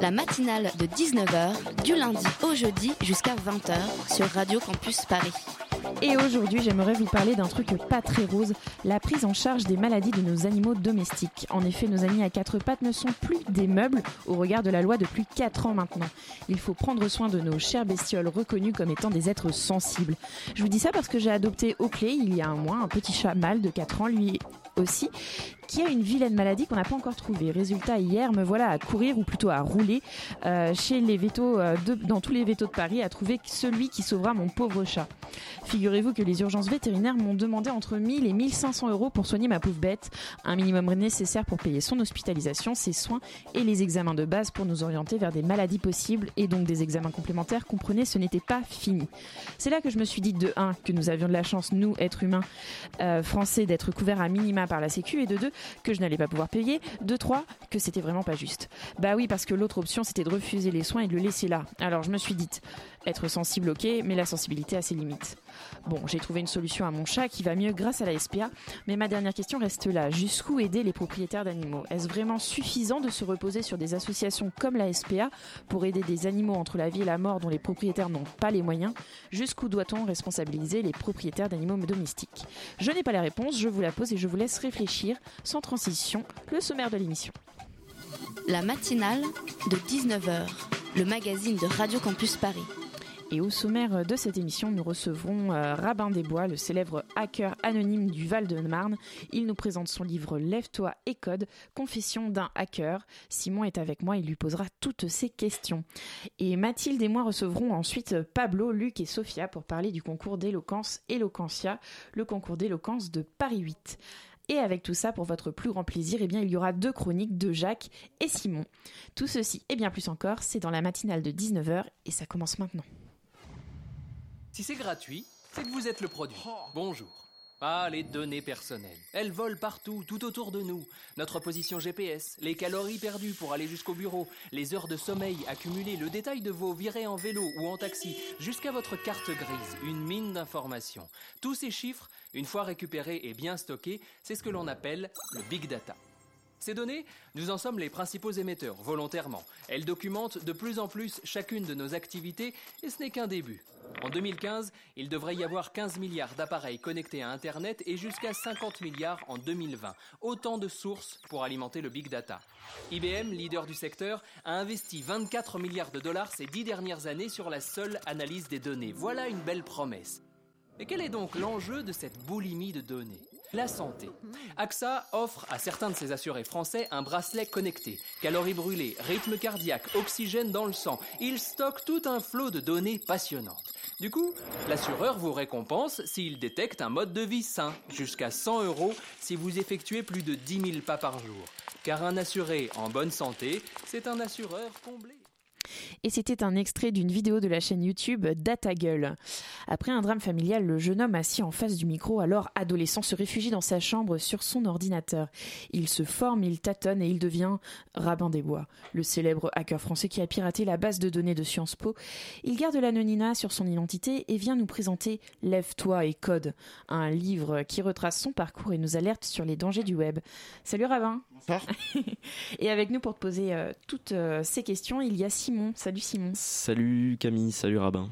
La matinale de 19h, du lundi au jeudi jusqu'à 20h sur Radio Campus Paris. Et aujourd'hui, j'aimerais vous parler d'un truc pas très rose, la prise en charge des maladies de nos animaux domestiques. En effet, nos amis à quatre pattes ne sont plus des meubles au regard de la loi depuis 4 ans maintenant. Il faut prendre soin de nos chères bestioles reconnues comme étant des êtres sensibles. Je vous dis ça parce que j'ai adopté clé il y a un mois un petit chat mâle de 4 ans, lui aussi, qui a une vilaine maladie qu'on n'a pas encore trouvée. Résultat, hier, me voilà à courir, ou plutôt à rouler, euh, chez les vétos, euh, dans tous les vétos de Paris, à trouver celui qui sauvera mon pauvre chat. Figurez-vous que les urgences vétérinaires m'ont demandé entre 1000 et 1500 euros pour soigner ma pauvre bête, un minimum nécessaire pour payer son hospitalisation, ses soins et les examens de base pour nous orienter vers des maladies possibles et donc des examens complémentaires. Comprenez, ce n'était pas fini. C'est là que je me suis dit de 1 que nous avions de la chance, nous, êtres humains euh, français, d'être couverts à minima par la Sécu et de 2 que je n'allais pas pouvoir payer, de 3 que c'était vraiment pas juste. Bah oui, parce que l'autre option c'était de refuser les soins et de le laisser là. Alors je me suis dit, être sensible ok, mais la sensibilité a ses limites. Bon, j'ai trouvé une solution à mon chat qui va mieux grâce à la SPA, mais ma dernière question reste là. Jusqu'où aider les propriétaires d'animaux? Est-ce vraiment suffisant de se reposer sur des associations comme la SPA pour aider des animaux entre la vie et la mort dont les propriétaires n'ont pas les moyens? Jusqu'où doit-on responsabiliser les propriétaires d'animaux domestiques? Je n'ai pas la réponse, je vous la pose et je vous laisse réfléchir, sans transition, le sommaire de l'émission. La matinale de 19h, le magazine de Radio Campus Paris. Et au sommaire de cette émission, nous recevrons euh, Rabin Desbois, le célèbre hacker anonyme du Val-de-Marne. Il nous présente son livre Lève-toi et code, confession d'un hacker. Simon est avec moi, il lui posera toutes ses questions. Et Mathilde et moi recevrons ensuite Pablo, Luc et Sophia pour parler du concours d'éloquence Eloquentia, le concours d'éloquence de Paris 8. Et avec tout ça, pour votre plus grand plaisir, eh bien, il y aura deux chroniques de Jacques et Simon. Tout ceci et bien plus encore, c'est dans la matinale de 19h et ça commence maintenant. Si c'est gratuit, c'est que vous êtes le produit. Bonjour. Ah, les données personnelles. Elles volent partout, tout autour de nous. Notre position GPS, les calories perdues pour aller jusqu'au bureau, les heures de sommeil accumulées, le détail de vos virées en vélo ou en taxi, jusqu'à votre carte grise, une mine d'informations. Tous ces chiffres, une fois récupérés et bien stockés, c'est ce que l'on appelle le big data. Ces données, nous en sommes les principaux émetteurs, volontairement. Elles documentent de plus en plus chacune de nos activités et ce n'est qu'un début. En 2015, il devrait y avoir 15 milliards d'appareils connectés à Internet et jusqu'à 50 milliards en 2020. Autant de sources pour alimenter le big data. IBM, leader du secteur, a investi 24 milliards de dollars ces dix dernières années sur la seule analyse des données. Voilà une belle promesse. Et quel est donc l'enjeu de cette boulimie de données? La santé. AXA offre à certains de ses assurés français un bracelet connecté. Calories brûlées, rythme cardiaque, oxygène dans le sang. Il stocke tout un flot de données passionnantes. Du coup, l'assureur vous récompense s'il détecte un mode de vie sain, jusqu'à 100 euros si vous effectuez plus de 10 000 pas par jour. Car un assuré en bonne santé, c'est un assureur comblé. Et c'était un extrait d'une vidéo de la chaîne YouTube DataGull. Après un drame familial, le jeune homme assis en face du micro, alors adolescent, se réfugie dans sa chambre sur son ordinateur. Il se forme, il tâtonne et il devient Rabin des Bois, le célèbre hacker français qui a piraté la base de données de Sciences Po. Il garde l'anonymat sur son identité et vient nous présenter Lève-toi et code, un livre qui retrace son parcours et nous alerte sur les dangers du web. Salut Rabin Bonsoir. Et avec nous pour te poser euh, toutes euh, ces questions, il y a Simon. Salut Simon. Salut Camille, salut Rabin.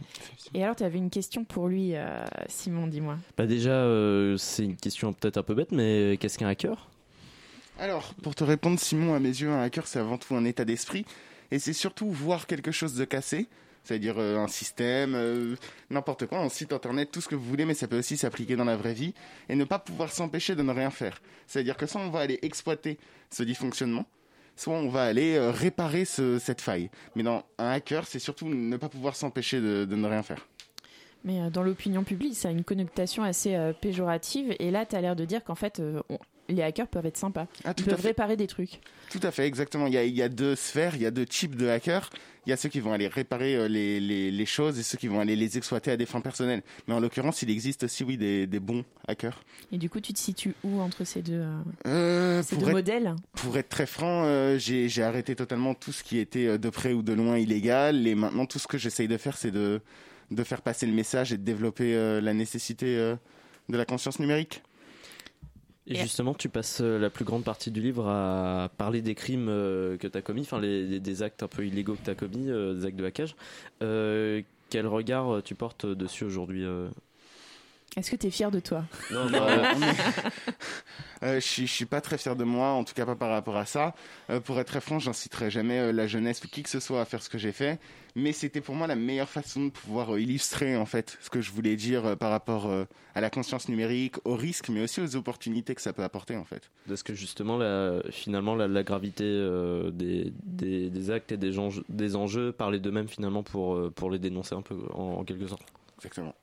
Et alors, tu avais une question pour lui, euh, Simon, dis-moi. Bah déjà, euh, c'est une question peut-être un peu bête, mais qu'est-ce qu'un hacker? Alors, pour te répondre, Simon, à mes yeux, un hacker, c'est avant tout un état d'esprit. Et c'est surtout voir quelque chose de cassé, c'est-à-dire euh, un système, euh, n'importe quoi, un site internet, tout ce que vous voulez, mais ça peut aussi s'appliquer dans la vraie vie, et ne pas pouvoir s'empêcher de ne rien faire. C'est-à-dire que soit on va aller exploiter ce dysfonctionnement, soit on va aller euh, réparer ce- cette faille. Mais dans un hacker, c'est surtout ne pas pouvoir s'empêcher de, ne rien faire. Mais euh, dans l'opinion publique, ça a une connotation assez euh, péjorative. Et là, tu as l'air de dire qu'en fait, les hackers peuvent être sympas. Ah, Ils peuvent réparer des trucs. Tout à fait, exactement. Il y a, il y a deux sphères, il y a deux types de hackers. Il y a ceux qui vont aller réparer euh, les, les, les choses et ceux qui vont aller les exploiter à des fins personnelles. Mais en l'occurrence, il existe aussi, oui, des, des bons hackers. Et du coup, tu te situes où entre ces deux, euh, Euh, ces pour, deux être, modèles? pour être très franc, euh, j'ai arrêté totalement tout ce qui était de près ou de loin illégal. Et maintenant, tout ce que j'essaye de faire, c'est de, de faire passer le message et de développer euh, la nécessité de la conscience numérique. Et justement, tu passes euh, la plus grande partie du livre à parler des crimes euh, que tu as commis, enfin les, des actes un peu illégaux que tu as commis, euh, des actes de hackage. Euh, quel regard tu portes dessus aujourd'hui Est-ce que tu es fier de toi? Non, Non, bah, Euh, je suis, je suis pas très fier de moi, en tout cas pas par rapport à ça. Euh, pour être très franc, j'inciterai jamais euh, la jeunesse ou qui que ce soit à faire ce que j'ai fait, mais c'était pour moi la meilleure façon de pouvoir euh, illustrer en fait ce que je voulais dire euh, par rapport euh, à la conscience numérique, aux risques, mais aussi aux opportunités que ça peut apporter en fait. Parce que justement, la, finalement, la, la gravité euh, des, des, des actes et des enjeux, des enjeux parlaient d'eux-mêmes finalement pour, euh, pour les dénoncer un peu en, en quelque sorte. Exactement.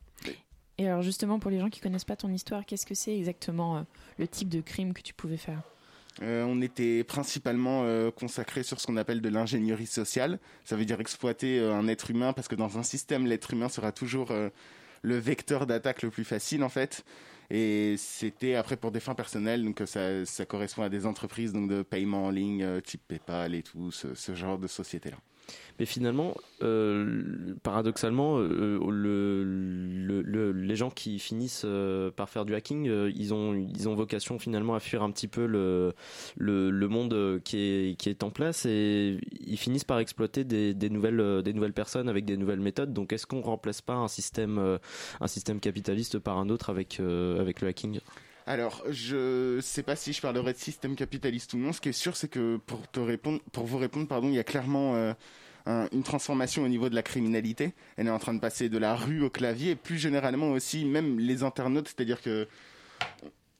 Et alors justement, pour les gens qui connaissent pas ton histoire, qu'est-ce que c'est exactement euh, le type de crime que tu pouvais faire? Euh, on était principalement euh, consacré sur ce qu'on appelle de l'ingénierie sociale. Ça veut dire exploiter un être humain parce que dans un système, l'être humain sera toujours le vecteur d'attaque le plus facile en fait. Et c'était après pour des fins personnelles, donc ça, correspond à des entreprises donc de paiement en ligne type PayPal et tout ce, ce genre de société là. Mais finalement, euh, paradoxalement, euh, le- les gens qui finissent euh, par faire du hacking, euh, ils, ont, ils ont vocation finalement à fuir un petit peu le, le, monde euh, qui est, qui est en place et ils finissent par exploiter des, des, nouvelles, euh, des nouvelles personnes avec des nouvelles méthodes. Donc est-ce qu'on remplace pas un système, euh, un système capitaliste par un autre avec, euh, avec le hacking? Alors, je sais pas si je parlerai de système capitaliste ou non. Ce qui est sûr, c'est que pour vous répondre, pardon, il y a clairement euh, un- une transformation au niveau de la criminalité. Elle est en train de passer de la rue au clavier, et plus généralement aussi, même les internautes, c'est-à-dire que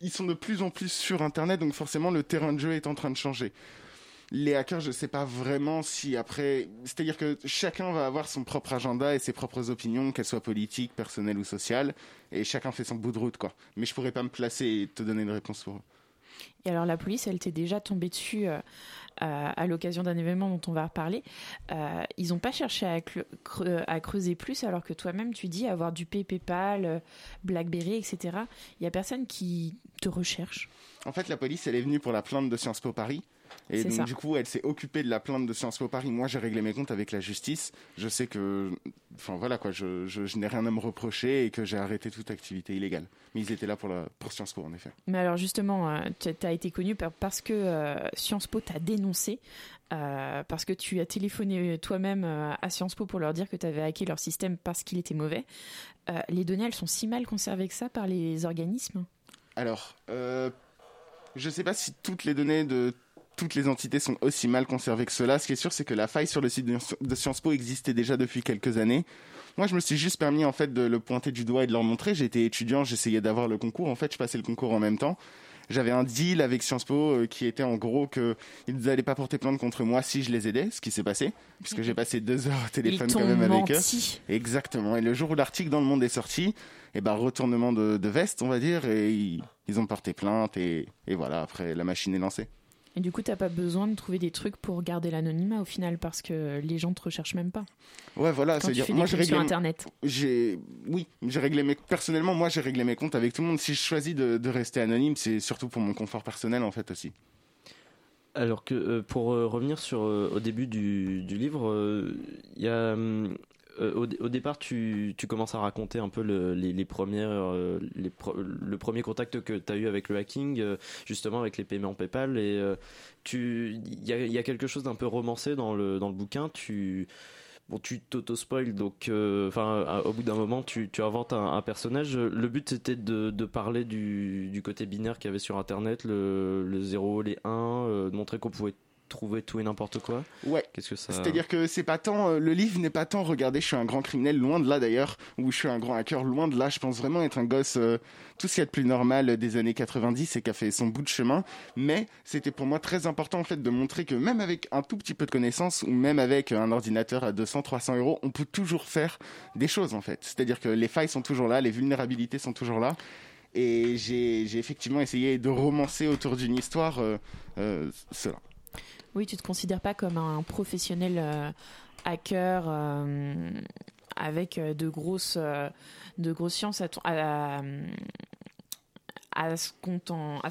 ils sont de plus en plus sur Internet, donc forcément le terrain de jeu est en train de changer. Les hackers, je sais pas vraiment si après, c'est-à-dire que chacun va avoir son propre agenda et ses propres opinions, qu'elles soient politiques, personnelles ou sociales, et chacun fait son bout de route, quoi. Mais je pourrais pas me placer et te donner une réponse pour eux. Et alors la police, elle t'est déjà tombée dessus euh, à, à l'occasion d'un événement dont on va reparler. Euh, ils n'ont pas cherché à creuser plus alors que toi-même tu dis avoir du PayPal, euh, BlackBerry, etc. Il y a personne qui te recherche? En fait, la police, elle est venue pour la plainte de Sciences Po Paris. Et donc, ça. du coup, elle s'est occupée de la plainte de Sciences Po Paris. Moi, j'ai réglé mes comptes avec la justice. Je sais que, enfin voilà quoi, je, je, je n'ai rien à me reprocher et que j'ai arrêté toute activité illégale. Mais ils étaient là pour, la, pour Sciences Po, en effet. Mais alors justement, tu as été connu par- parce que euh, Sciences Po t'a dénoncé, euh, parce que tu as téléphoné toi-même euh, à Sciences Po pour leur dire que tu avais hacké leur système parce qu'il était mauvais. Euh, les données, elles sont si mal conservées que ça par les organismes? Alors, euh, je sais pas si toutes les données de toutes les entités sont aussi mal conservées que cela. Ce qui est sûr, c'est que la faille sur le site de Sciences Po existait déjà depuis quelques années. Moi, je me suis juste permis en fait de le pointer du doigt et de leur montrer. J'étais étudiant, j'essayais d'avoir le concours. En fait, je passais le concours en même temps. J'avais un deal avec Sciences Po euh, qui était en gros que ils n'allaient pas porter plainte contre moi si je les aidais, ce qui s'est passé, puisque j'ai passé deux heures au téléphone Ils quand même avec eux. Exactement. Et le jour où l'article dans le monde est sorti, et ben retournement de, de veste, on va dire, et ils, ils ont porté plainte et, et voilà. Après, la machine est lancée. Et du coup, t'as pas besoin de trouver des trucs pour garder l'anonymat au final, parce que les gens te recherchent même pas. Ouais, voilà. Quand tu C'est-à-dire, fais moi, des j'ai crimes sur réglé, Internet. j'ai, oui, j'ai réglé mes, personnellement, moi, j'ai réglé mes comptes avec tout le monde. Si je choisis de, de rester anonyme, c'est surtout pour mon confort personnel, en fait, aussi. Alors que euh, pour euh, revenir sur euh, au début du, du livre, euh, il y a hum, euh, au, dé- au départ tu, commences à raconter un peu le, les, premières euh, le premier contact que tu as eu avec le hacking euh, justement avec les paiements PayPal et euh, il y a, quelque chose d'un peu romancé dans le dans le bouquin tu Bon, tu t'auto-spoil, donc, euh, enfin, au bout d'un moment, tu, inventes un, personnage. Le but, c'était de, parler du, côté binaire qu'il y avait sur Internet, le, le 0, les 1, euh, de montrer qu'on pouvait trouver tout et n'importe quoi. Ouais. Qu'est-ce que ça. C'est-à-dire que c'est pas tant euh, le livre n'est pas tant regardez je suis un grand criminel loin de là d'ailleurs ou je suis un grand hacker loin de là je pense vraiment être un gosse euh, tout ce qu'il y a de plus normal des années 90 et qui a fait son bout de chemin mais c'était pour moi très important en fait de montrer que même avec un tout petit peu de connaissances ou même avec un ordinateur à 200 300 euros on peut toujours faire des choses en fait c'est-à-dire que les failles sont toujours là les vulnérabilités sont toujours là Et j'ai j'ai effectivement essayé de romancer autour d'une histoire euh, euh, cela. Oui, tu te considères pas comme un professionnel euh, hacker euh, avec euh, de grosses, euh, de grosses sciences à, ce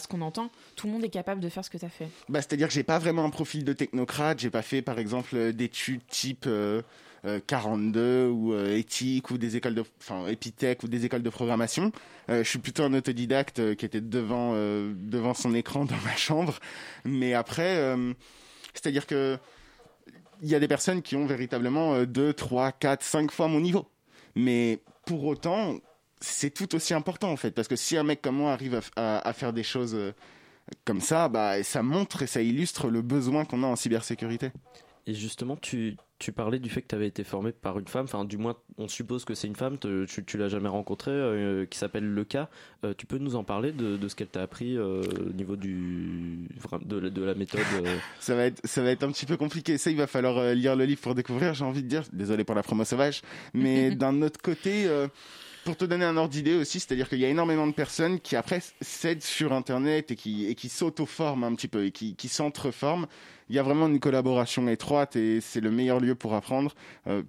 qu'on entend? Tout le monde est capable de faire ce que tu as fait. Bah, C'est-à-dire que j'ai pas vraiment un profil de technocrate, j'ai pas fait par exemple euh, d'études type euh, euh, 42 ou euh, éthique ou des écoles de enfin épithèque ou des écoles de programmation. Euh, je suis plutôt un autodidacte euh, qui était devant euh, devant son écran dans ma chambre, mais après euh, c'est-à-dire que il y a des personnes qui ont véritablement euh, 2 3 4 5 fois mon niveau. Mais pour autant, c'est tout aussi important en fait parce que si un mec comme moi arrive à faire des choses euh, comme ça, bah, ça montre et ça illustre le besoin qu'on a en cybersécurité. Et justement, tu, tu parlais du fait que tu avais été formé par une femme, enfin du moins on suppose que c'est une femme, te- tu, tu l'as jamais rencontrée, euh, qui s'appelle Leka. Euh, tu peux nous en parler de, de ce qu'elle t'a appris euh, au niveau du, de, la- de la méthode euh, Ça va être, ça va être un petit peu compliqué. Ça, il va falloir lire le livre pour découvrir, j'ai envie de dire. Désolé pour la promo sauvage. Mais d'un autre côté, pour te donner un ordre d'idée aussi, c'est-à-dire qu'il y a énormément de personnes qui après s'aident sur Internet et qui, et qui s'auto-forment un petit peu et qui, qui s'entreforment. Il y a vraiment une collaboration étroite et c'est le meilleur lieu pour apprendre. Euh,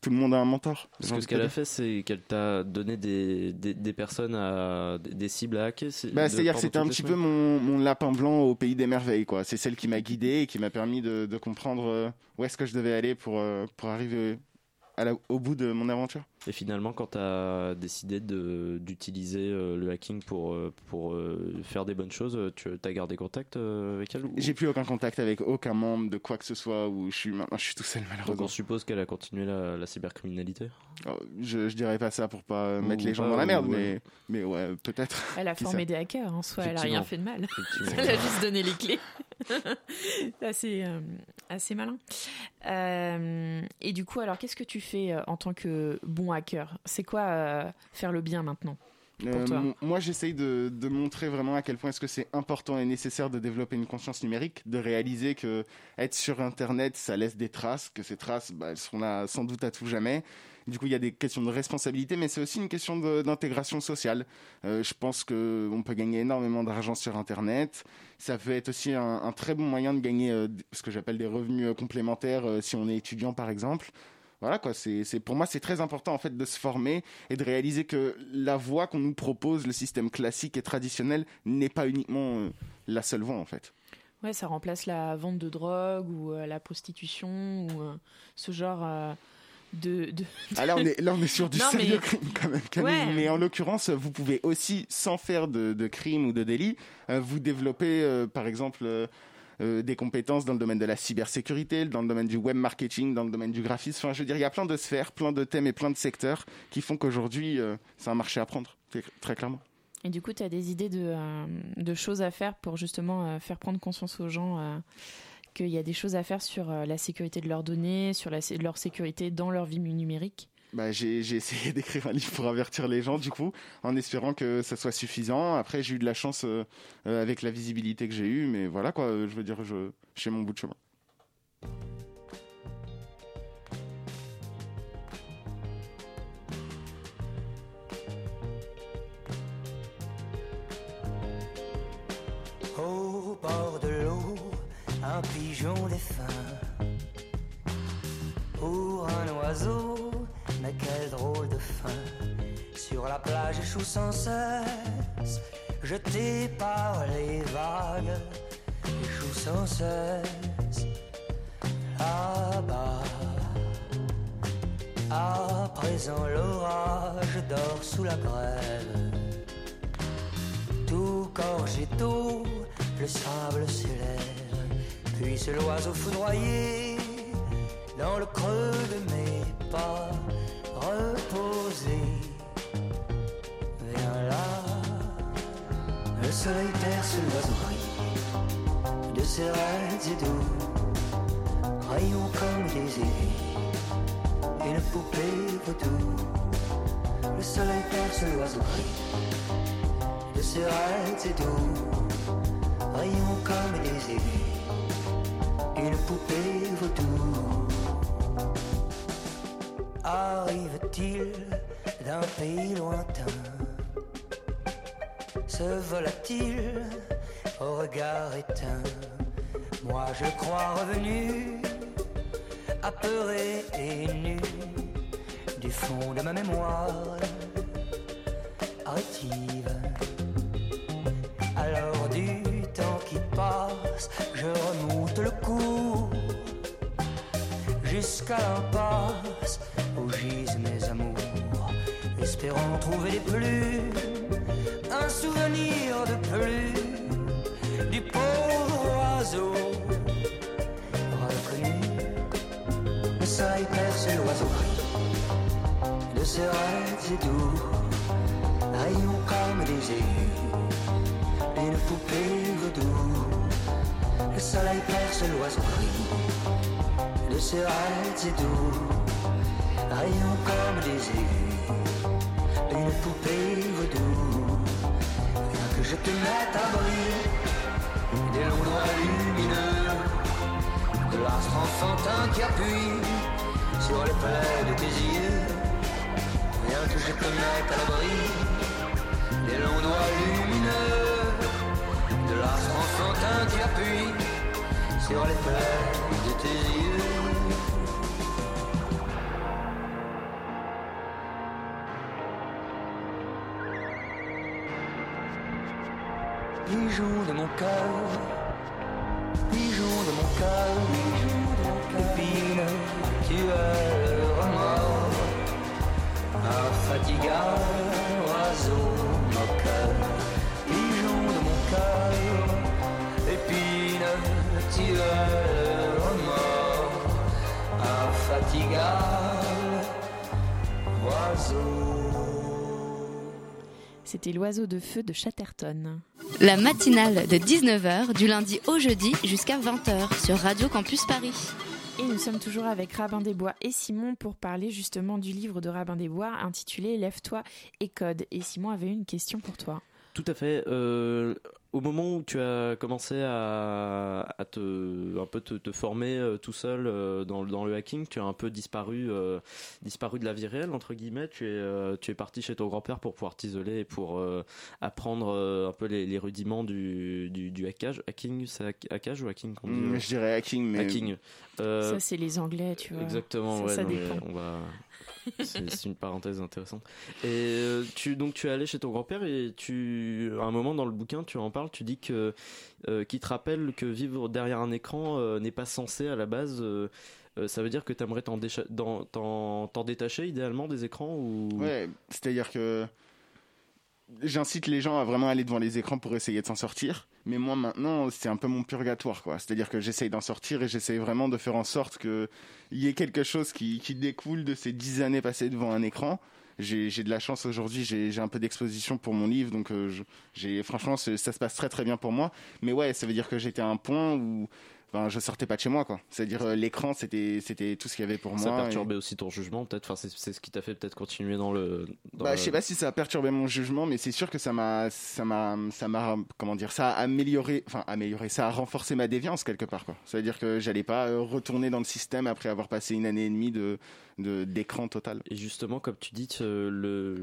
tout le monde a un mentor. Parce que ce qu'elle a fait, c'est qu'elle t'a donné des, des, des personnes à des, cibles à hacker. c'est- Bah, c'est-à-dire c'était un petit peu mon, mon lapin blanc au pays des merveilles, quoi. C'est celle qui m'a guidé et qui m'a permis de, de comprendre euh, où est-ce que je devais aller pour, euh, pour arriver à la- au bout de mon aventure. Et finalement, quand tu as décidé d'utiliser euh, le hacking pour, euh, pour euh, faire des bonnes choses, tu as gardé contact euh, avec elle ou- J'ai plus aucun contact avec aucun membre de quoi que ce soit où je suis maintenant, je suis tout seul Donc malheureusement. on suppose qu'elle a continué la, la cybercriminalité? Oh, Je, je dirais pas ça pour pas Ou mettre les gens pas, dans la merde, ou, mais, mais ouais, peut-être. Elle a formé des hackers en soi, elle a rien fait de mal. Elle a juste donné les clés. C'est assez, euh, assez malin. Euh, et du coup, alors, qu'est-ce que tu fais en tant que bon hacker C'est quoi euh, faire le bien maintenant Euh, toi. moi, j'essaye de, de montrer vraiment à quel point est-ce que c'est important et nécessaire de développer une conscience numérique, de réaliser que être sur Internet, ça laisse des traces, que ces traces, bah, elles seront là sans doute à tout jamais. Du coup, il y a des questions de responsabilité, mais c'est aussi une question d'intégration sociale. Euh, je pense que on peut gagner énormément d'argent sur Internet. Ça peut être aussi un, un très bon moyen de gagner euh, ce que j'appelle des revenus euh, complémentaires si on est étudiant, par exemple. Voilà quoi, c'est c'est- pour moi c'est très important en fait de se former et de réaliser que la voie qu'on nous propose, le système classique et traditionnel, n'est pas uniquement euh, la seule voie en fait. Ouais, ça remplace la vente de drogue ou euh, la prostitution ou euh, ce genre euh, de, de... Ah, là, on est, là on est sur du Non, mais- sérieux crime quand même. Camille. Ouais. Mais en l'occurrence, vous pouvez aussi, sans faire de, de crime ou de délit, vous développer par exemple euh, des compétences dans le domaine de la cybersécurité, dans le domaine du web marketing, dans le domaine du graphisme. Enfin, je veux dire, il y a plein de sphères, plein de thèmes et plein de secteurs qui font qu'aujourd'hui, euh, c'est un marché à prendre, très- clairement. Et du coup, tu as des idées de, euh, de choses à faire pour justement faire prendre conscience aux gens qu'il y a des choses à faire sur la sécurité de leurs données, sur leur sécurité dans leur vie numérique? Bah, j'ai essayé d'écrire un livre pour avertir les gens, du coup, en espérant que ça soit suffisant. Après, j'ai eu de la chance euh, euh, avec la visibilité que j'ai eue, mais voilà quoi, euh, je veux dire, je, je fais mon bout de chemin. Au bord de l'eau, un pigeon défunt. Pour un oiseau, la plage échoue sans cesse, jeté par les vagues, échoue sans cesse. Là-bas, à présent l'orage dort sous la grève. Tout gorgé d'eau, le sable s'élève, puis c'est l'oiseau foudroyé dans le creux de mes pas, reposé. Le soleil perce l'oiseau gris, de ses raids et doux, rayons comme des aiguilles, une poupée vaudou. Le soleil perce l'oiseau gris de ses raids et doux, rayons comme des aiguilles, une poupée vaudou. Arrive-t-il d'un pays lointain? Volatile au regard éteint. Moi je crois revenu, apeuré et nu du fond de ma mémoire rétive. Alors du temps qui passe, je remonte le cours jusqu'à l'impasse où gisent mes amours, espérant trouver des plumes, un souvenir de plus du pauvre oiseau reconnu. Le soleil perce l'oiseau gris de ses rêves et doux, rayons comme des aigus, une poupée vaudou. Le soleil perce l'oiseau gris de ses rêves et doux, rayons comme des aigus, une poupée je te mette à briller des longs doigts lumineux, de l'astre enfantin qui appuie sur les plaies de tes yeux. Viens que je te mette à l'abri des longs doigts lumineux, de l'astre enfantin qui appuie sur les plaies de tes yeux. Pigeon de mon cœur, pigeon de mon cœur, épine, tu es le remords, infatigable oiseau moqueur, pigeon de mon cœur, épine, tu es le remords, infatigable oiseau. C'était l'oiseau de feu de Chatterton. La matinale de 19h du lundi au jeudi jusqu'à 20h sur Radio Campus Paris. Et nous sommes toujours avec Rabin des Bois et Simon pour parler justement du livre de Rabin des Bois intitulé Lève-toi et code. Et Simon avait une question pour toi. Tout à fait. Euh, au moment où tu as commencé à, à te, un peu te, te former euh, tout seul euh, dans, dans le hacking, tu as un peu disparu, euh, disparu de la vie réelle entre guillemets. Tu es, euh, tu es parti chez ton grand-père pour pouvoir t'isoler et pour euh, apprendre euh, un peu les, les rudiments du, du, du hackage. Hacking, c'est hack- hackage ou hacking qu'on dit Mm, je dirais hacking, mais Hacking. Euh, Ça, c'est les Anglais, tu vois. Exactement, Ça, ouais, ça non, mais dépend. on va. C'est une parenthèse intéressante. Et euh, tu donc tu es allé chez ton grand-père et tu à un moment dans le bouquin tu en parles, tu dis que euh, qui te rappelle que vivre derrière un écran euh, n'est pas censé à la base. euh, ça veut dire que tu aimerais t'en détacher idéalement des écrans ou? Ouais, c'est-à-dire que j'incite les gens à vraiment aller devant les écrans pour essayer de s'en sortir. Mais moi maintenant, c'est un peu mon purgatoire, quoi. C'est-à-dire que j'essaye d'en sortir et j'essaye vraiment de faire en sorte que il y ait quelque chose qui, découle de ces dix années passées devant un écran. J'ai de la chance aujourd'hui, j'ai un peu d'exposition pour mon livre, donc euh, j'ai franchement ça se passe très très bien pour moi. Mais ouais, ça veut dire que j'étais à un point où ben, je sortais pas de chez moi, quoi. C'est-à-dire euh, l'écran, c'était c'était tout ce qu'il y avait pour ça moi. et- perturbait aussi ton jugement peut-être? Enfin c'est ce qui t'a fait peut-être continuer dans le. Dans Bah, le- je sais pas si ça a perturbé mon jugement, mais c'est sûr que ça m'a, ça m'a, ça m'a, comment dire, ça a amélioré, enfin amélioré, ça a renforcé ma déviance quelque part, quoi. Ça veut dire que j'allais pas euh, retourner dans le système après avoir passé une année et demie de, de d'écran total. Et justement, comme tu dis, euh, le,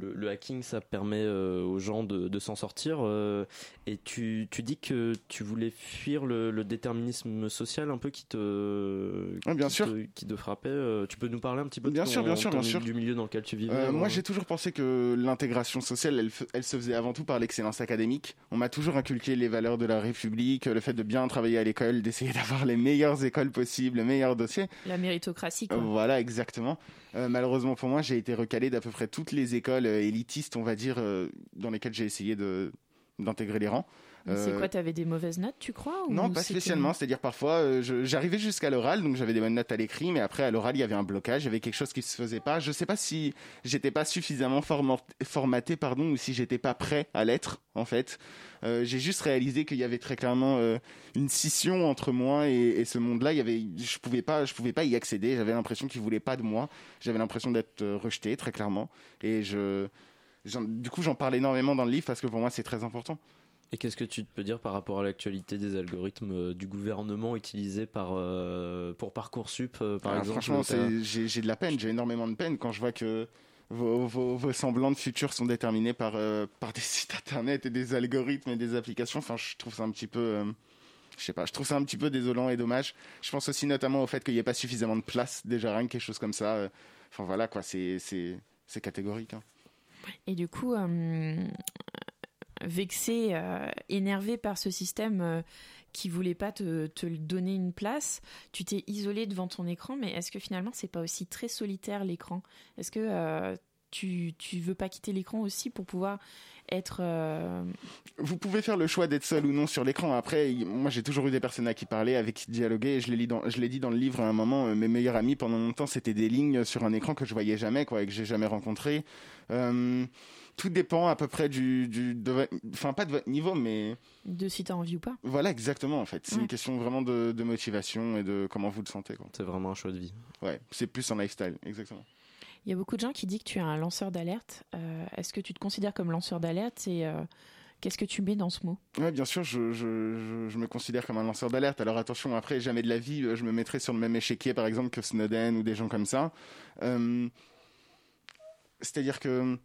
le, le hacking, ça permet euh, aux gens de, de s'en sortir. euh, et tu, tu dis que tu voulais fuir le, le déterminisme social un peu qui te, bien qui sûr. te, qui te frappait. tu peux nous parler un petit peu de Bien ton- sûr, bien sûr, ton- bien sûr. du milieu dans lequel tu vivais Euh, moi, j'ai toujours pensé que l'intégration sociale, elle se faisait avant tout par l'excellence académique. On m'a toujours inculqué les valeurs de la République, le fait de bien travailler à l'école, d'essayer d'avoir les meilleures écoles possibles, les meilleurs dossiers. La méritocratie, quoi. Voilà, exactement. Euh, malheureusement pour moi, j'ai été recalé d'à peu près toutes les écoles euh, élitistes, on va dire, euh, dans lesquelles j'ai essayé d'intégrer les rangs. C'est Euh, quoi, t'avais des mauvaises notes, tu crois ou non, pas spécialement. C'est-à-dire parfois, euh, j'arrivais jusqu'à l'oral, donc j'avais des bonnes notes à l'écrit, mais après à l'oral, il y avait un blocage, il y avait quelque chose qui se faisait pas. Je sais pas si j'étais pas suffisamment format- formaté, pardon, ou si j'étais pas prêt à l'être, en fait. Euh, J'ai juste réalisé qu'il y avait très clairement euh, une scission entre moi et, et ce monde-là. Il y avait, je pouvais pas, je pouvais pas y accéder. J'avais l'impression qu'ils voulaient pas de moi. J'avais l'impression d'être rejeté, très clairement. Et je, du coup, j'en parle énormément dans le livre parce que pour moi, c'est très important. Et qu'est-ce que tu peux dire par rapport à l'actualité des algorithmes euh, du gouvernement utilisés par, euh, pour Parcoursup, euh, par Alors, exemple franchement, j'ai j'ai de la peine, j'ai énormément de peine quand je vois que vos, vos, vos semblants de futur sont déterminés par, euh, par des sites internet et des algorithmes et des applications. Enfin, je trouve ça un petit peu, euh, je sais pas, je trouve ça un petit peu désolant et dommage. Je pense aussi notamment au fait qu'il n'y ait pas suffisamment de place, déjà rien que quelque chose comme ça. Enfin voilà quoi, c'est c'est c'est catégorique. hein. Et du coup, euh, vexé, euh, énervé par ce système euh, qui voulait pas te, te donner une place, tu t'es isolé devant ton écran, mais est-ce que finalement c'est pas aussi très solitaire l'écran? Est-ce que euh, tu, tu veux pas quitter l'écran aussi pour pouvoir être... euh, Vous pouvez faire le choix d'être seul ou non sur l'écran. Après, moi j'ai toujours eu des personnes à qui parler, avec qui dialoguer. Et je l'ai dit dans, je l'ai dit dans le livre à un moment. euh, mes meilleurs amis pendant longtemps c'était des lignes sur un écran que je voyais jamais, quoi, et que j'ai jamais rencontré. Euh, tout dépend à peu près du, du de vo- enfin pas de votre niveau, mais de si tu as envie ou pas voilà exactement en fait. C'est Ouais. une question vraiment de, de motivation et de comment vous le sentez. Quoi. C'est vraiment un choix de vie. Ouais, c'est plus un lifestyle, exactement. Il y a beaucoup de gens qui disent que tu es un lanceur d'alerte. Euh, est-ce que tu te considères comme lanceur d'alerte et euh, qu'est-ce que tu mets dans ce mot? Ouais, bien sûr, je, je, je, me considère comme un lanceur d'alerte. Alors attention, après, jamais de la vie, euh, je me mettrai sur le même échiquier, par exemple, que Snowden ou des gens comme ça. C'est-à-dire que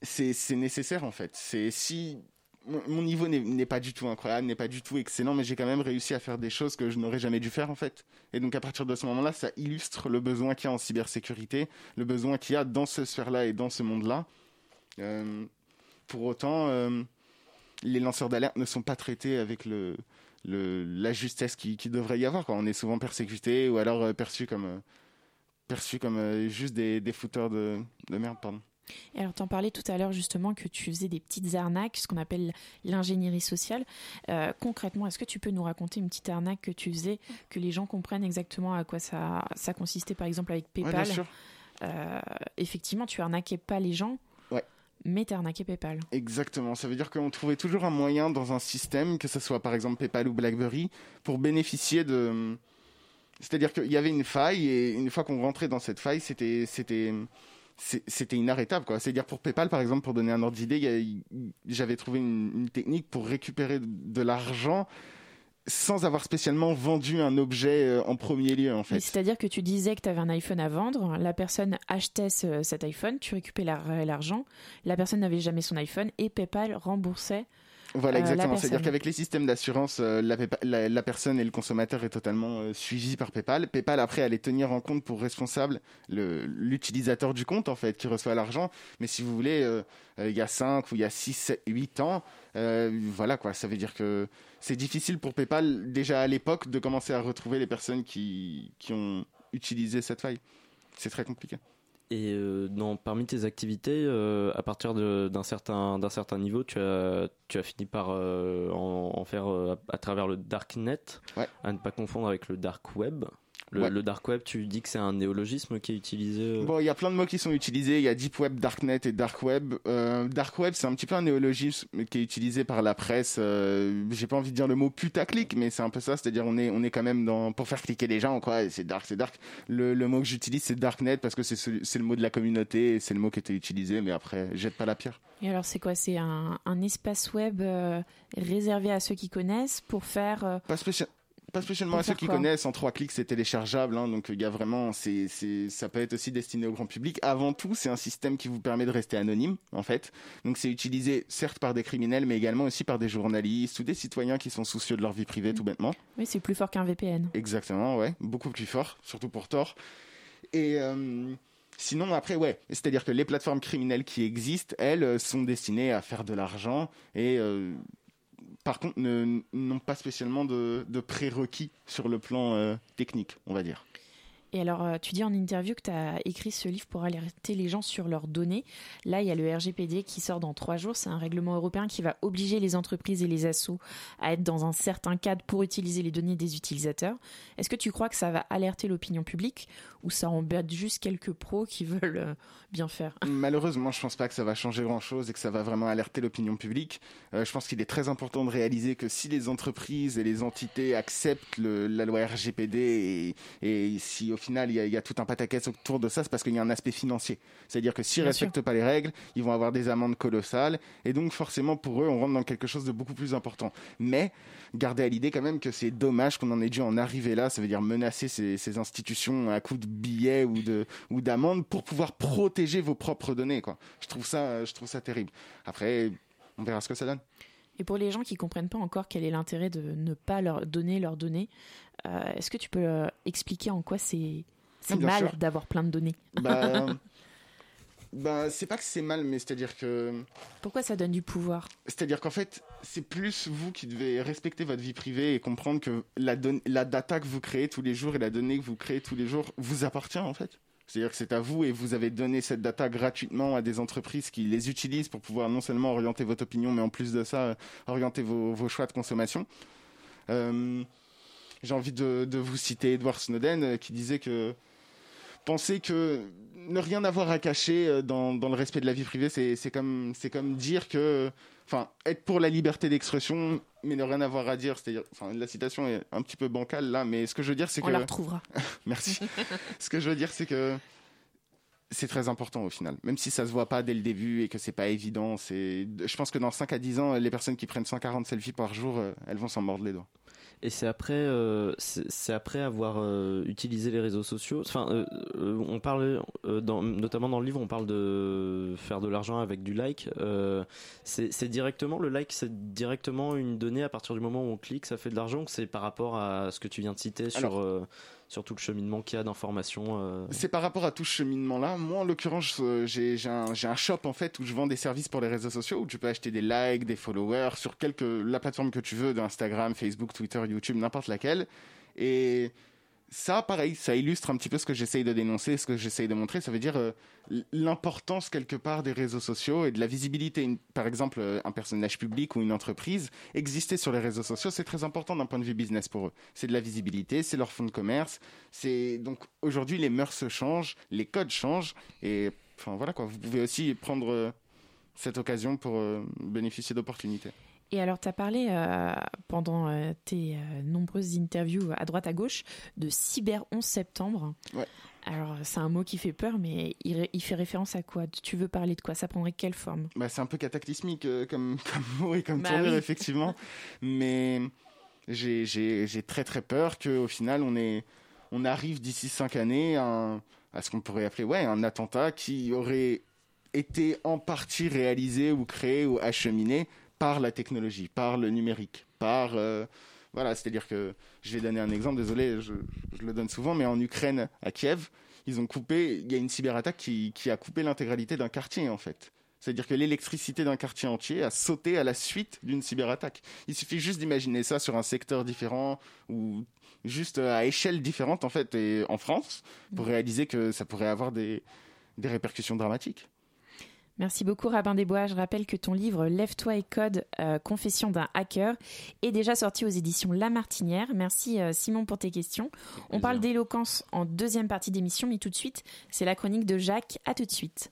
c'est c'est nécessaire, en fait. C'est si mon niveau n'est pas du tout incroyable, n'est pas du tout excellent, mais j'ai quand même réussi à faire des choses que je n'aurais jamais dû faire, en fait. Et donc, à partir de ce moment-là, ça illustre le besoin qu'il y a en cybersécurité, le besoin qu'il y a dans ce sphère-là et dans ce monde-là. Euh, pour autant, euh, les lanceurs d'alerte ne sont pas traités avec le, la justesse qui, devrait y avoir. On est souvent persécuté ou alors euh, perçu comme euh, perçu comme juste des, des fouteurs de, de merde. Pardon. Et alors, t'en parlais tout à l'heure justement que tu faisais des petites arnaques, ce qu'on appelle l'ingénierie sociale. Euh, concrètement, est-ce que tu peux nous raconter une petite arnaque que tu faisais, que les gens comprennent exactement à quoi ça, ça consistait, par exemple avec Ouais, PayPal? bien sûr. Euh, Effectivement, tu arnaquais pas les gens, Ouais. mais tu arnaqué PayPal. Exactement. Ça veut dire qu'on trouvait toujours un moyen dans un système, que ce soit par exemple PayPal ou BlackBerry, pour bénéficier de. C'est-à-dire qu'il y avait une faille et une fois qu'on rentrait dans cette faille, c'était c'était c'était inarrêtable quoi. C'est-à-dire pour PayPal par exemple, pour donner un ordre d'idée, j'avais trouvé une, une technique pour récupérer de, de l'argent sans avoir spécialement vendu un objet euh, en premier lieu en fait. C'est-à-dire que tu disais que tu avais un iPhone à vendre, la personne achetait ce- cet iPhone, tu récupérais l'argent, la personne n'avait jamais son iPhone et PayPal remboursait. Voilà, euh, exactement. C'est-à-dire qu'avec les systèmes d'assurance, euh, la, Paypa- la- la personne et le consommateur est totalement euh, suivi par PayPal. PayPal, après, allait tenir en compte pour responsable le- l'utilisateur du compte, en fait, qui reçoit l'argent. Mais si vous voulez, il y a 5 ou il y a 6, 7, 8 ans, euh, voilà, quoi. Ça veut dire que c'est difficile pour PayPal, déjà à l'époque, de commencer à retrouver les personnes qui, qui ont utilisé cette faille. C'est très compliqué. Et euh, dans, parmi tes activités, euh, à partir d'un certain, d'un certain niveau, tu as, tu as fini par euh, en, en faire à, à travers le darknet, Ouais. à ne pas confondre avec le dark web. Le, Ouais. le dark web, tu dis que c'est un néologisme qui est utilisé. euh, Bon, il y a plein de mots qui sont utilisés. Il y a Deep Web, Darknet et Dark Web. Euh, dark Web, c'est un petit peu un néologisme qui est utilisé par la presse. Euh, J'ai pas envie de dire le mot putaclic, mais c'est un peu ça. C'est-à-dire, on est, on est quand même dans pour faire cliquer les gens, quoi. C'est dark, c'est dark. Le, le mot que j'utilise, c'est Darknet parce que c'est ce- c'est le mot de la communauté et c'est le mot qui était utilisé. Mais après, jette pas la pierre. Et alors c'est quoi? C'est un, un espace web euh, réservé à ceux qui connaissent pour faire... euh, Pas, spécial- pas spécialement à ceux qui connaissent. En trois clics, c'est téléchargeable. hein, donc il y a vraiment, c'est, c'est, ça peut être aussi destiné au grand public. Avant tout, c'est un système qui vous permet de rester anonyme, en fait. Donc c'est utilisé certes par des criminels, mais également aussi par des journalistes ou des citoyens qui sont soucieux de leur vie privée, tout bêtement. Oui, c'est plus fort qu'un VPN. Exactement, ouais, beaucoup plus fort, surtout pour Tor. Et euh, sinon, après, ouais, c'est-à-dire que les plateformes criminelles qui existent, elles, euh, sont destinées à faire de l'argent et, euh, par contre, n'ont pas spécialement de, de prérequis sur le plan euh, technique, on va dire. Et alors, euh, tu dis en interview que tu as écrit ce livre pour alerter les gens sur leurs données. Là, il y a le RGPD qui sort dans trois jours. C'est un règlement européen qui va obliger les entreprises et les assos à être dans un certain cadre pour utiliser les données des utilisateurs. Est-ce que tu crois que ça va alerter l'opinion publique ou ça embête juste quelques pros qui veulent euh, bien faire? Malheureusement, je pense pas que ça va changer grand-chose et que ça va vraiment alerter l'opinion publique. Euh, je pense qu'il est très important de réaliser que si les entreprises et les entités acceptent la loi RGPD et, et si officiellement final, il y, a, il y a tout un pataquès autour de ça, c'est parce qu'il y a un aspect financier. C'est-à-dire que s'ils Bien respectent pas les règles, ils vont avoir des amendes colossales, et donc forcément pour eux, on rentre dans quelque chose de beaucoup plus important. Mais gardez à l'idée quand même que c'est dommage qu'on en ait dû en arriver là. Ça veut dire menacer ces, ces institutions à coups de billets ou de ou d'amendes pour pouvoir protéger vos propres données. Quoi. Je trouve ça, je trouve ça terrible. Après, on verra ce que ça donne. Et pour les gens qui comprennent pas encore quel est l'intérêt de ne pas leur donner leurs données, euh, est-ce que tu peux euh, expliquer en quoi c'est mal d'avoir plein de données? Bah, bah, c'est pas que c'est mal, mais c'est-à-dire que Pourquoi ça donne du pouvoir? C'est-à-dire qu'en fait, c'est plus vous qui devez respecter votre vie privée et comprendre que la data que vous créez tous les jours et la donnée que vous créez tous les jours vous appartient en fait. C'est-à-dire que c'est à vous et vous avez donné cette data gratuitement à des entreprises qui les utilisent pour pouvoir non seulement orienter votre opinion, mais en plus de ça, euh, orienter vos, choix de consommation. Euh, J'ai envie de, vous citer Edward Snowden euh, qui disait que penser que ne rien avoir à cacher dans, le respect de la vie privée, c'est comme, comme dire que, enfin, être pour la liberté d'expression, mais ne rien avoir à dire. C'est-à-dire, enfin, la citation est un petit peu bancale là, mais ce que je veux dire, c'est On que. la retrouvera. Merci. ce que je veux dire, c'est que c'est très important au final. Même si ça se voit pas dès le début et que c'est pas évident, c'est, je pense que dans 5 à 10 ans, les personnes qui prennent 140 selfies par jour, euh, elles vont s'en mordre les doigts. Et c'est après, euh, c'est après avoir euh, utilisé les réseaux sociaux. Enfin, euh, on parle, dans, notamment dans le livre, on parle de faire de l'argent avec du like. C'est directement le like, c'est directement une donnée à partir du moment où on clique, ça fait de l'argent. C'est par rapport à ce que tu viens de citer sur Alors- sur tout le cheminement qu'il y a d'informations. euh. C'est par rapport à tout ce cheminement-là. Moi, en l'occurrence, euh, j'ai un shop en fait où je vends des services pour les réseaux sociaux où tu peux acheter des likes, des followers sur quelque la plateforme que tu veux, d'Instagram, Facebook, Twitter, YouTube, n'importe laquelle. Et ça, pareil, ça illustre un petit peu ce que j'essaye de dénoncer, ce que j'essaye de montrer. Ça veut dire euh, l'importance quelque part des réseaux sociaux et de la visibilité. Par exemple, euh, un personnage public ou une entreprise exister sur les réseaux sociaux, c'est très important d'un point de vue business pour eux. C'est de la visibilité, c'est leur fonds de commerce. C'est donc aujourd'hui les mœurs changent, les codes changent et enfin voilà quoi. Vous pouvez aussi prendre euh, cette occasion pour bénéficier d'opportunités. Et alors, tu as parlé euh, pendant euh, tes euh, nombreuses interviews à droite à gauche de Cyber 11 septembre. Ouais. Alors, c'est un mot qui fait peur, mais il, fait référence à quoi? Tu veux parler de quoi? Ça prendrait quelle forme? Bah, c'est un peu cataclysmique comme, comme mot et comme Bah tournure, oui. effectivement. Mais j'ai- j'ai j'ai très très peur qu'au final, on, est, on arrive d'ici cinq années à, un- à ce qu'on pourrait appeler ouais, un attentat qui aurait été en partie réalisé ou créé ou acheminé par la technologie, par le numérique, par... euh, voilà, c'est-à-dire que je vais donner un exemple, désolé, je, je le donne souvent, mais en Ukraine, à Kiev, ils ont coupé, il y a une cyberattaque qui, qui a coupé l'intégralité d'un quartier en fait. C'est-à-dire que l'électricité d'un quartier entier a sauté à la suite d'une cyberattaque. Il suffit juste d'imaginer ça sur un secteur différent ou juste à échelle différente en fait et en France pour réaliser que ça pourrait avoir des, des répercussions dramatiques. Merci beaucoup Rabin Desbois. Je rappelle que ton livre Lève-toi et code, euh, confession d'un hacker, est déjà sorti aux éditions La Martinière. Merci euh, Simon pour tes questions. On parle d'éloquence en deuxième partie d'émission, mais tout de suite, c'est la chronique de Jacques. À tout de suite.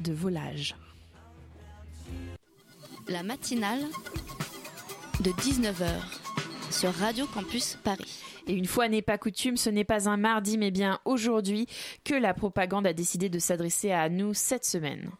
De Volage. La matinale de 19h sur Radio Campus Paris. Et une fois n'est pas coutume, ce n'est pas un mardi, mais bien aujourd'hui que la propagande a décidé de s'adresser à nous cette semaine.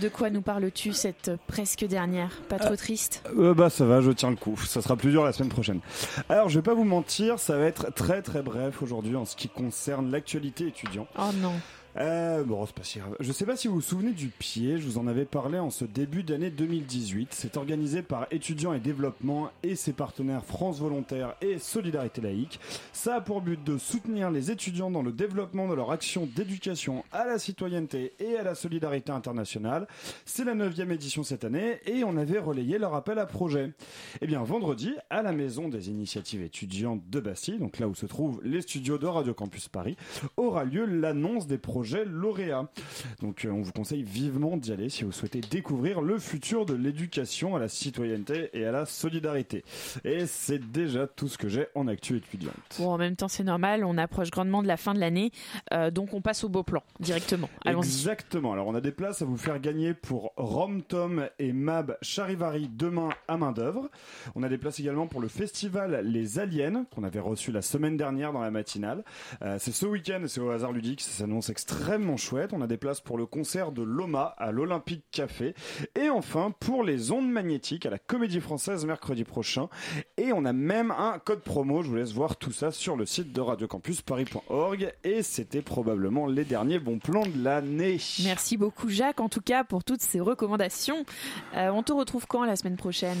De quoi nous parles-tu cette presque dernière Pas trop triste Euh, bah ça va, je tiens le coup. Ça sera plus dur la semaine prochaine. Alors je vais pas vous mentir, ça va être très très bref aujourd'hui en ce qui concerne l'actualité étudiant. Oh non. Euh, bon, c'est pas si grave. Je sais pas si vous vous souvenez du pied, je vous en avais parlé en ce début d'année 2018. C'est organisé par Étudiants et Développement et ses partenaires France Volontaire et Solidarité Laïque. Ça a pour but de soutenir les étudiants dans le développement de leur action d'éducation à la citoyenneté et à la solidarité internationale. C'est la neuvième édition cette année et on avait relayé leur appel à projet. Eh bien, vendredi, à la Maison des Initiatives étudiantes de Bastille, donc là où se trouvent les studios de Radio Campus Paris, aura lieu l'annonce des projets lauréats. Donc euh, on vous conseille vivement d'y aller si vous souhaitez découvrir le futur de l'éducation à la citoyenneté et à la solidarité. Et c'est déjà tout ce que j'ai en actu étudiante. Bon, en même temps, c'est normal, on approche grandement de la fin de l'année, euh, donc on passe au beau plan directement. Allons-y. Exactement. Alors on a des places à vous faire gagner pour Rom Tom et Mab Charivari demain à main d'œuvre. On a des places également pour le festival Les Aliens qu'on avait reçu la semaine dernière dans la matinale. Euh, c'est ce week-end, c'est au hasard ludique, ça s'annonce extrêmement chouette. On a des places pour le concert de Loma à l'Olympique Café et enfin pour les ondes magnétiques à la Comédie Française mercredi prochain. Et on a même un code promo. Je vous laisse voir tout ça sur le site de radiocampusparis.org et c'était probablement les derniers bons plans de l'année. Merci beaucoup Jacques en tout cas pour toutes ces recommandations. Euh, on te retrouve quand la semaine prochaine?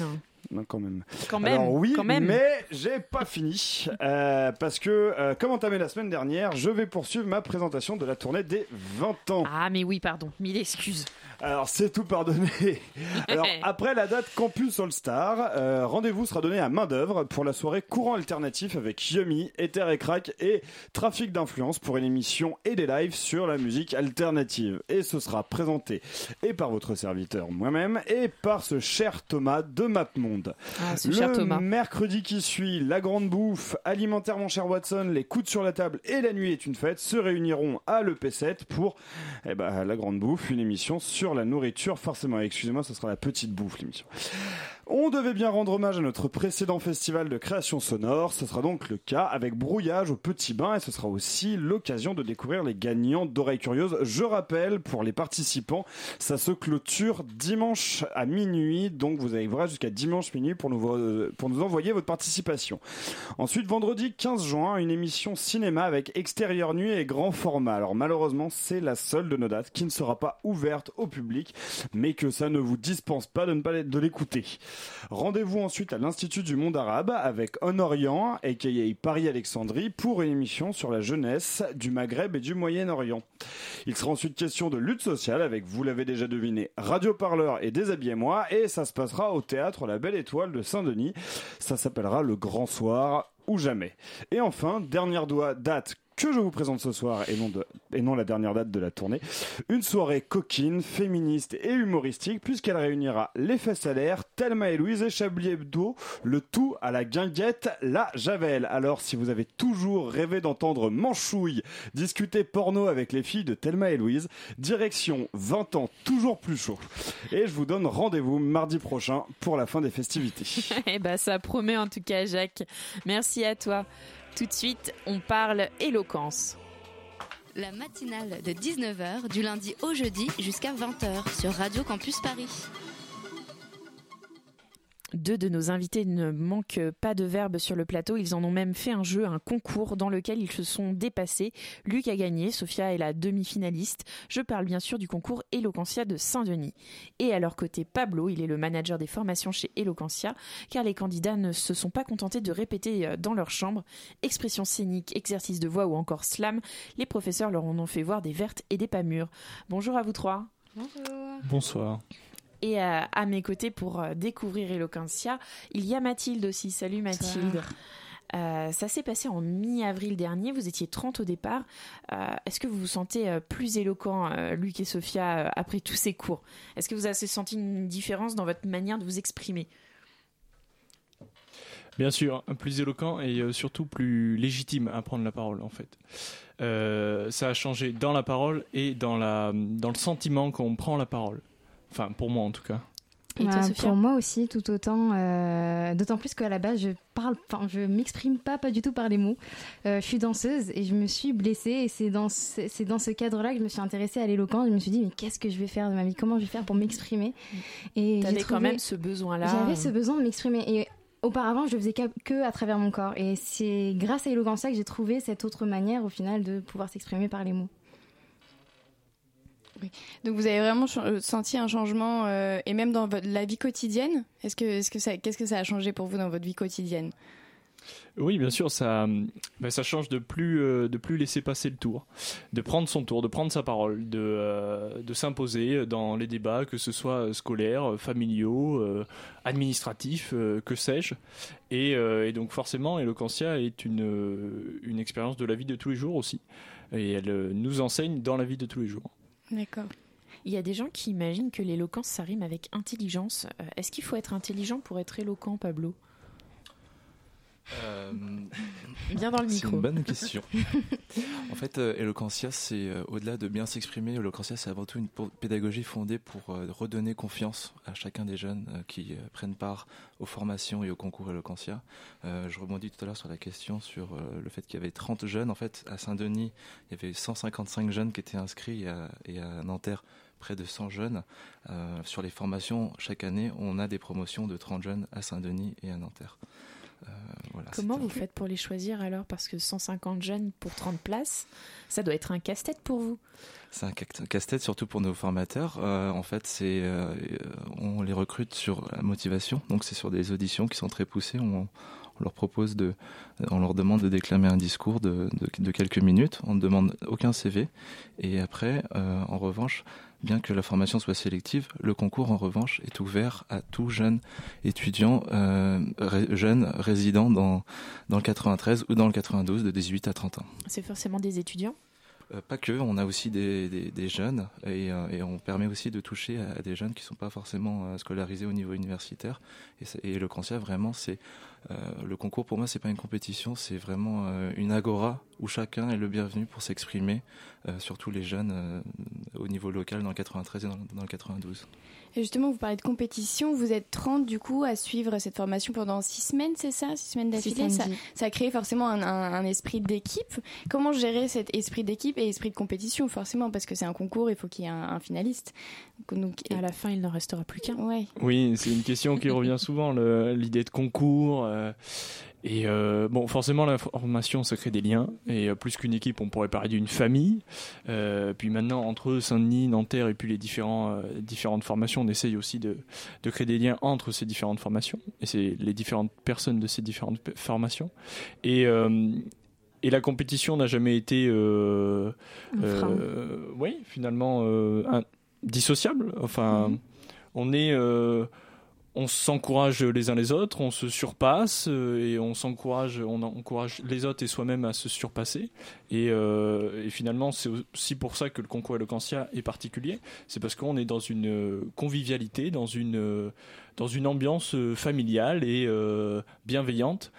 Non, quand même. Quand même, Alors oui, quand même. mais j'ai pas fini euh, parce que euh, comme entamé la semaine dernière, je vais poursuivre ma présentation de la tournée des 20 ans. Ah mais oui, pardon, mille excuses. Alors c'est tout pardonné. Alors après la date Campus All Star, euh, rendez-vous sera donné à main d'œuvre pour la soirée courant alternatif avec Yumi, Ether et Crack et Trafic d'influence pour une émission et des lives sur la musique alternative. Et ce sera présenté et par votre serviteur moi-même et par ce cher Thomas de MapMonde. Ah, ce Le cher Thomas. mercredi qui suit, la grande bouffe, alimentaire mon cher Watson, les coudes sur la table et la nuit est une fête se réuniront à l'EP7 pour eh ben, la grande bouffe, une émission sur la nourriture. Forcément, excusez-moi, ce sera la petite bouffe l'émission. On devait bien rendre hommage à notre précédent festival de création sonore. Ce sera donc le cas avec Brouillage au Petit Bain et ce sera aussi l'occasion de découvrir les gagnants d'Oreilles Curieuses. Je rappelle, pour les participants, ça se clôture dimanche à minuit. Donc vous avez jusqu'à dimanche minuit pour nous, vo- pour nous envoyer votre participation. Ensuite, vendredi 15 juin, une émission cinéma avec extérieur nuit et grand format. Alors malheureusement, c'est la seule de nos dates qui ne sera pas ouverte au public, mais que ça ne vous dispense pas de ne pas de l'écouter. Rendez-vous ensuite à l'Institut du monde arabe avec Honorian, aka Paris-Alexandrie, pour une émission sur la jeunesse du Maghreb et du Moyen-Orient. Il sera ensuite question de lutte sociale avec, vous l'avez déjà deviné, Radio Parleur et Déshabillez-moi, et ça se passera au théâtre La Belle Étoile de Saint-Denis. Ça s'appellera Le Grand Soir ou jamais. Et enfin, dernière date que je vous présente ce soir et non, la dernière date de la tournée. Une soirée coquine, féministe et humoristique puisqu'elle réunira les fesses à l'air, Thelma et Louise et Chablis Hebdo, le tout à la guinguette La Javel. Alors si vous avez toujours rêvé d'entendre Manchouille discuter porno avec les filles de Thelma et Louise, direction 20 ans toujours plus chaud. Et je vous donne rendez-vous mardi prochain pour la fin des festivités. Eh ben ça promet en tout cas Jacques. Merci à toi. Tout de suite, on parle éloquence. La matinale de 19h du lundi au jeudi jusqu'à 20h sur Radio Campus Paris. Deux de nos invités ne manquent pas de verbe sur le plateau. Ils en ont même fait un jeu, un concours dans lequel ils se sont dépassés. Luc a gagné, Sophia est la demi-finaliste. Je parle bien sûr du concours Eloquentia de Saint-Denis. Et à leur côté, Pablo, il est le manager des formations chez Eloquentia, car les candidats ne se sont pas contentés de répéter euh, dans leur chambre expressions scéniques, exercices de voix ou encore slam. Les professeurs leur en ont fait voir des vertes et des pas mûres. Bonjour à vous trois. Bonjour. Bonsoir. Et euh, à mes côtés pour euh, découvrir Eloquentia, il y a Mathilde aussi. Salut Mathilde. Euh, ça s'est passé en mi-avril dernier, vous étiez 30 au départ. Euh, Est-ce que vous vous sentez plus éloquent, euh, Luc et Sophia, euh, après tous ces cours? Est-ce que vous avez senti une différence dans votre manière de vous exprimer? Bien sûr, plus éloquent et surtout plus légitime à prendre la parole en fait. Euh, ça a changé dans la parole et dans, la, dans le sentiment qu'on prend la parole. Enfin, pour moi en tout cas. Et toi, Bah, pour moi aussi, tout autant. euh, D'autant plus qu'à la base, je parle, enfin, je m'exprime pas, pas du tout par les mots. Euh, je suis danseuse et je me suis blessée. Et c'est dans, ce- c'est dans ce cadre-là que je me suis intéressée à l'éloquence. Je me suis dit, mais qu'est-ce que je vais faire de ma vie? Comment je vais faire pour m'exprimer? Et j'ai T'avais quand même ce besoin-là. J'avais ce besoin de m'exprimer. Et auparavant, je le faisais qu'à- que à travers mon corps. Et c'est grâce à Eloquentia que j'ai trouvé cette autre manière, au final, de pouvoir s'exprimer par les mots. Donc vous avez vraiment euh, senti un changement euh, et même dans votre, la vie quotidienne? Est-ce que, est-ce que ça, qu'est-ce que ça a changé pour vous dans votre vie quotidienne? Oui, bien sûr, ça, bah, ça change de plus, euh, de plus laisser passer le tour, de prendre son tour, de prendre sa parole, de, de s'imposer dans les débats, que ce soit scolaires, familiaux, administratifs, que sais-je. Et, donc forcément, Eloquentia est une, une expérience de la vie de tous les jours aussi. Et elle nous enseigne dans la vie de tous les jours. D'accord. Il y a des gens qui imaginent que l'éloquence, ça rime avec intelligence. Euh, Est-ce qu'il faut être intelligent pour être éloquent, Pablo? Euh, Bien dans le C'est micro. une bonne question. en fait, euh, Eloquentia, c'est euh, au-delà de bien s'exprimer, Eloquentia, c'est avant tout une pédagogie fondée pour redonner confiance à chacun des jeunes qui prennent part aux formations et au concours Eloquentia. Je rebondis tout à l'heure sur la question sur le fait qu'il y avait 30 jeunes. En fait, à Saint-Denis, il y avait 155 jeunes qui étaient inscrits et à, et à Nanterre, près de 100 jeunes. Euh, sur les formations, chaque année, on a des promotions de 30 jeunes à Saint-Denis et à Nanterre. Euh, voilà, Comment vous faites pour les choisir alors? Parce que 150 jeunes pour 30 places, ça doit être un casse-tête pour vous. C'est un ca- casse-tête surtout pour nos formateurs. Euh, en fait, c'est euh, on les recrute sur la motivation, donc c'est sur des auditions qui sont très poussées. On, on leur propose de, on leur demande de déclamer un discours de, de, quelques minutes. On ne demande aucun CV. Et après, euh, en revanche, bien que la formation soit sélective, le concours en revanche est ouvert à tout jeune étudiant, euh, jeune résident dans dans le 93 ou dans le 92 de 18 à 30 ans. C'est forcément des étudiants? Pas que, on a aussi des, des, des jeunes et, euh, et on permet aussi de toucher à, des jeunes qui sont pas forcément euh, scolarisés au niveau universitaire. Et, et le vraiment, c'est euh, le concours pour moi, c'est pas une compétition, c'est vraiment euh, une agora où chacun est le bienvenu pour s'exprimer, euh, surtout les jeunes euh, au niveau local dans le 93 et dans le 92. Et justement, vous parlez de compétition. Vous êtes 30 du coup à suivre cette formation pendant 6 semaines, c'est ça? 6 semaines Six d'affilée. Ça, créé forcément un, un- un esprit d'équipe. Comment gérer cet esprit d'équipe et esprit de compétition Forcément, parce que c'est un concours, il faut qu'il y ait un, un finaliste. Donc, donc, À la fin, il n'en restera plus qu'un. Ouais. Oui, c'est une question qui revient souvent, l'idée de concours. euh, Et euh, bon, forcément, la formation, ça crée des liens. Et euh, plus qu'une équipe, on pourrait parler d'une famille. Euh, puis maintenant, entre Saint-Denis, Nanterre et puis les différents, euh, différentes formations, on essaye aussi de, de créer des liens entre ces différentes formations et c'est les différentes personnes de ces différentes formations. Et, et la compétition n'a jamais été, oui, finalement, un- dissociable. Enfin, on est on s'encourage les uns les autres, on se surpasse euh, et on s'encourage, on encourage les autres et soi-même à se surpasser. Et, euh, et finalement, c'est aussi pour ça que le concours Eloquentia est particulier. C'est parce qu'on est dans une convivialité, dans une, ambiance familiale et euh, bienveillante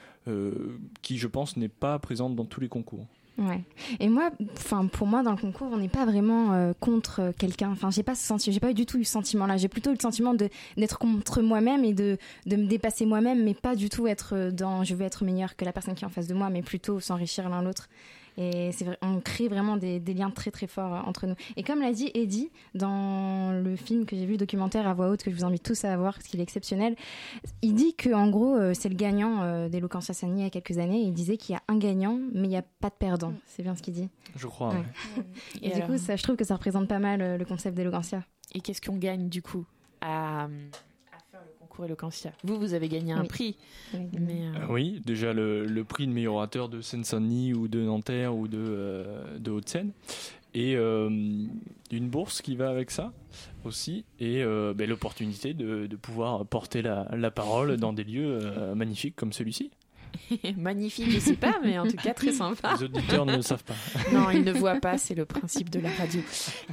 qui, je pense, n'est pas présente dans tous les concours. Ouais. Et moi, enfin pour moi dans le concours, on n'est pas vraiment euh, contre euh, quelqu'un. Enfin, j'ai pas ce sentiment, j'ai pas eu du tout eu ce sentiment-là. J'ai plutôt eu le sentiment de d'être contre moi-même et de de me dépasser moi-même, mais pas du tout être euh, dans je veux être meilleur que la personne qui est en face de moi, mais plutôt s'enrichir l'un l'autre. Et c'est vrai, on crée vraiment des, des liens très très forts euh, entre nous. Et comme l'a dit Eddie dans le film que j'ai vu, le documentaire à voix haute que je vous invite tous à voir parce qu'il est exceptionnel, il dit que en gros euh, c'est le gagnant euh, d'Eloquence Sani il y a quelques années. Il disait qu'il y a un gagnant, mais il n'y a pas de perdant. C'est bien ce qu'il dit. Je crois. Ouais. ouais. Et, Et du alors coup, ça, je trouve que ça représente pas mal le concept d'Eloquentia. Et qu'est-ce qu'on gagne du coup à, concours Eloquentia Vous, vous avez gagné un Oui. prix. Oui. Mais, euh, oui, déjà le, le prix de meilleur orateur de Seine-Saint-Denis ou de Nanterre ou de, euh, de Haute-Seine. Et euh, une bourse qui va avec ça aussi. Et euh, ben, l'opportunité de, de pouvoir porter la, la parole dans des lieux euh, magnifiques comme celui-ci. Magnifique, je sais pas, mais en tout cas très sympa. Les auditeurs ne le savent pas. Non, ils ne voient pas, c'est le principe de la radio.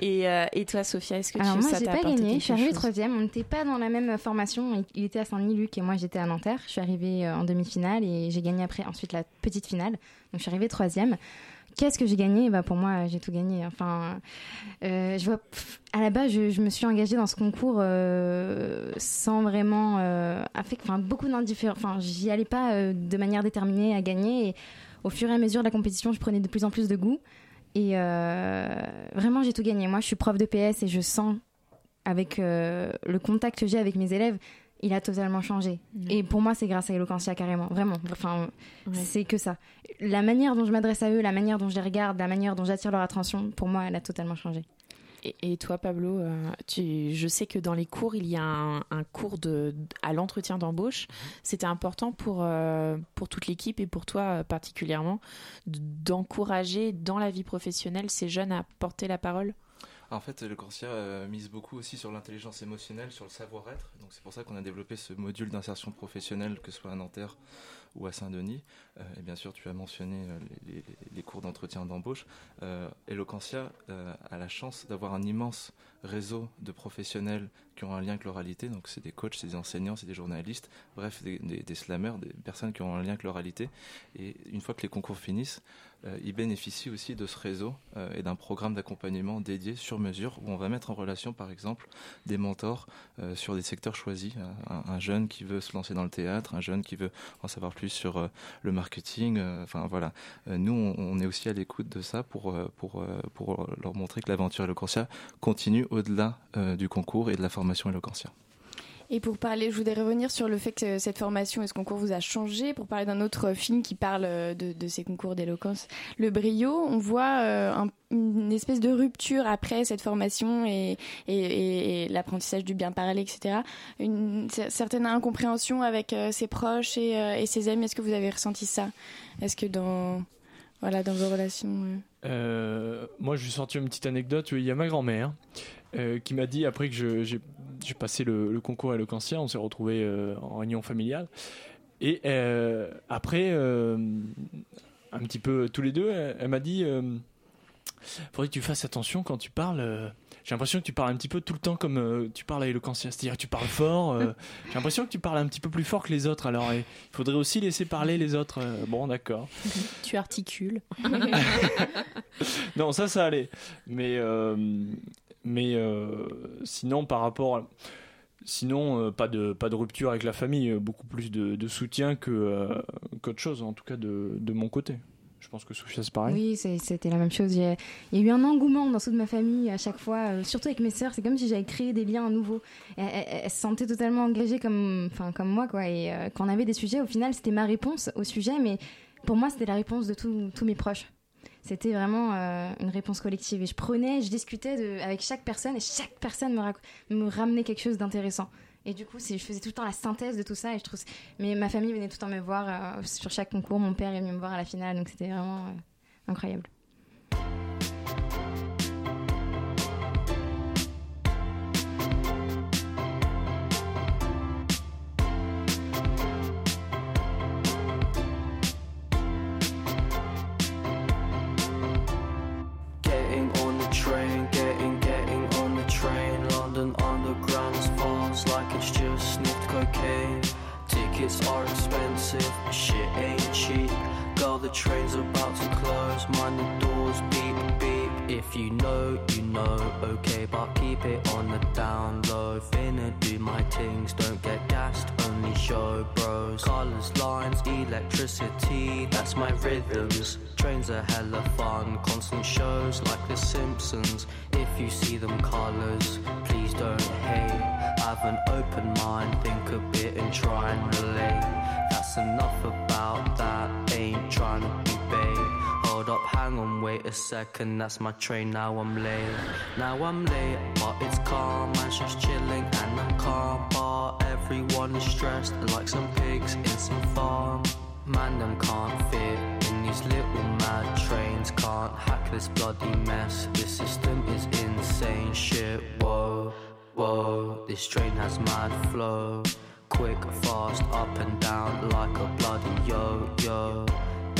Et, euh, et toi, Sophia, est-ce que tu Alors moi, ça j'ai pas gagné. Je suis arrivée troisième. On n'était pas dans la même formation. Il- Il était à Saint-Denis, Luc, et moi, j'étais à Nanterre. Je suis arrivée euh, en demi-finale et j'ai gagné après ensuite la petite finale. Donc, je suis arrivée troisième. Qu'est-ce que j'ai gagné? Bah, Pour moi, j'ai tout gagné. Enfin, euh, je vois, à la base, je, me suis engagée dans ce concours euh, sans vraiment. Euh, enfin, beaucoup d'indifférence. Enfin, j'y allais pas de manière déterminée à gagner. Et au fur et à mesure de la compétition, je prenais de plus en plus de goût. Et vraiment, j'ai tout gagné. Moi, je suis prof de PS et je sens, avec le contact que j'ai avec mes élèves, il a totalement changé. Et pour moi, c'est grâce à Eloquentia, carrément. Vraiment. Enfin, c'est que ça. La manière dont je m'adresse à eux, la manière dont je les regarde, la manière dont j'attire leur attention, pour moi, elle a totalement changé. Et, et toi, Pablo, euh, tu, je sais que dans les cours, il y a un, un cours de, à l'entretien d'embauche. C'était important pour, euh, pour toute l'équipe et pour toi euh, particulièrement d'encourager dans la vie professionnelle ces jeunes à porter la parole? En fait, le Corsia euh, mise beaucoup aussi sur l'intelligence émotionnelle, sur le savoir-être. Donc c'est pour ça qu'on a développé ce module d'insertion professionnelle, que ce soit à Nanterre ou à Saint-Denis. Euh, et bien sûr, tu as mentionné euh, les, cours d'entretien d'embauche. Euh, Eloquentia a la chance d'avoir un immense réseau de professionnels qui ont un lien avec l'oralité. Donc c'est des coachs, c'est des enseignants, c'est des journalistes, bref, des, des, des slammers, des personnes qui ont un lien avec l'oralité. Et une fois que les concours finissent, ils bénéficient aussi de ce réseau euh, et d'un programme d'accompagnement dédié sur mesure où on va mettre en relation par exemple des mentors euh, sur des secteurs choisis. Un, un jeune qui veut se lancer dans le théâtre, un jeune qui veut en savoir plus sur euh, le marketing. euh, Euh, nous on, est aussi à l'écoute de ça pour, euh, euh, leur montrer que l'aventure Eloquentia continue au-delà euh, du concours et de la formation Eloquentia. Et pour parler, je voudrais revenir sur le fait que cette formation et ce concours vous a changé. Pour parler d'un autre film qui parle euh, de, ces concours d'éloquence, Le Brio, on voit euh, un- une espèce de rupture après cette formation et, l'apprentissage du bien parler, etc. Une cer- certaine incompréhension avec euh, ses proches et ses amis. Est-ce que vous avez ressenti ça? Est-ce que dans, voilà, dans vos relations euh, moi, je vais sortir une petite anecdote. Il y a ma grand-mère euh, qui m'a dit, après que j'ai passé le, le concours Eloquentia, on s'est retrouvés euh, en réunion familiale. Et après, un petit peu tous les deux, elle, m'a dit faudrait que tu fasses attention quand tu parles. J'ai l'impression que tu parles un petit peu tout le temps comme euh, tu parles à Eloquentia, c'est-à-dire que tu parles fort. euh, j'ai l'impression que tu parles un petit peu plus fort que les autres. Alors, il faudrait aussi laisser parler les autres. Euh, bon, d'accord. Tu articules. non, ça, ça allait. Mais, euh, mais euh, sinon, par rapport. à- Sinon, euh, pas, de, pas de rupture avec la famille, beaucoup plus de, de soutien que, euh, qu'autre chose, en tout cas de, de mon côté. Que Sophia, c'est pareil. Oui, c'était la même chose. Il y, a, eu un engouement dans toute ma famille à chaque fois, euh, surtout avec mes sœurs. C'est comme si j'avais créé des liens nouveaux. Et Elles, elles se sentaient totalement engagées comme, comme moi, quoi. Et euh, quand on avait des sujets, au final, c'était ma réponse au sujet, mais pour moi, c'était la réponse de tous mes proches. C'était vraiment euh, une réponse collective. Et je prenais, je discutais avec chaque personne, et chaque personne me ramenait quelque chose d'intéressant. Et du coup, je faisais tout le temps la synthèse de tout ça. Et je trouve, mais ma famille venait tout le temps me voir euh, sur chaque concours. Mon père est venu me voir à la finale, donc c'était vraiment euh, incroyable. The train's about to close, mind the doors beep beep. If you know, you know, okay, but keep it on the down low. Finna do my things, don't get gassed, only show bros. Colors, lines, electricity, that's my rhythms. Trains are hella fun, constant shows like The Simpsons. If you see them colors, please don't hate. Have an open mind, think a bit and try and up, hang on, wait a second, that's my train, now I'm late. Now I'm late, but it's calm, man's just chilling and I'm calm. But everyone is stressed like some pigs in some farm. Man, them can't fit in these little mad trains, can't hack this bloody mess. This system is insane shit, whoa, whoa. This train has mad flow. Quick, fast, up and down like a bloody yo yo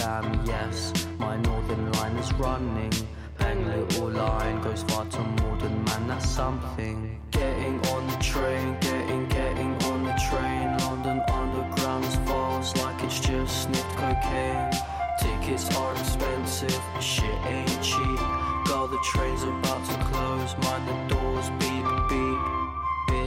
Damn, yes, my northern line is running. Peng little line goes far to more than man, that's something. Getting on the train, getting, getting on the train. London Underground's fast like it's just sniffed cocaine. Tickets are expensive, shit ain't cheap. Girl, the train's about to close, mind the doors beep.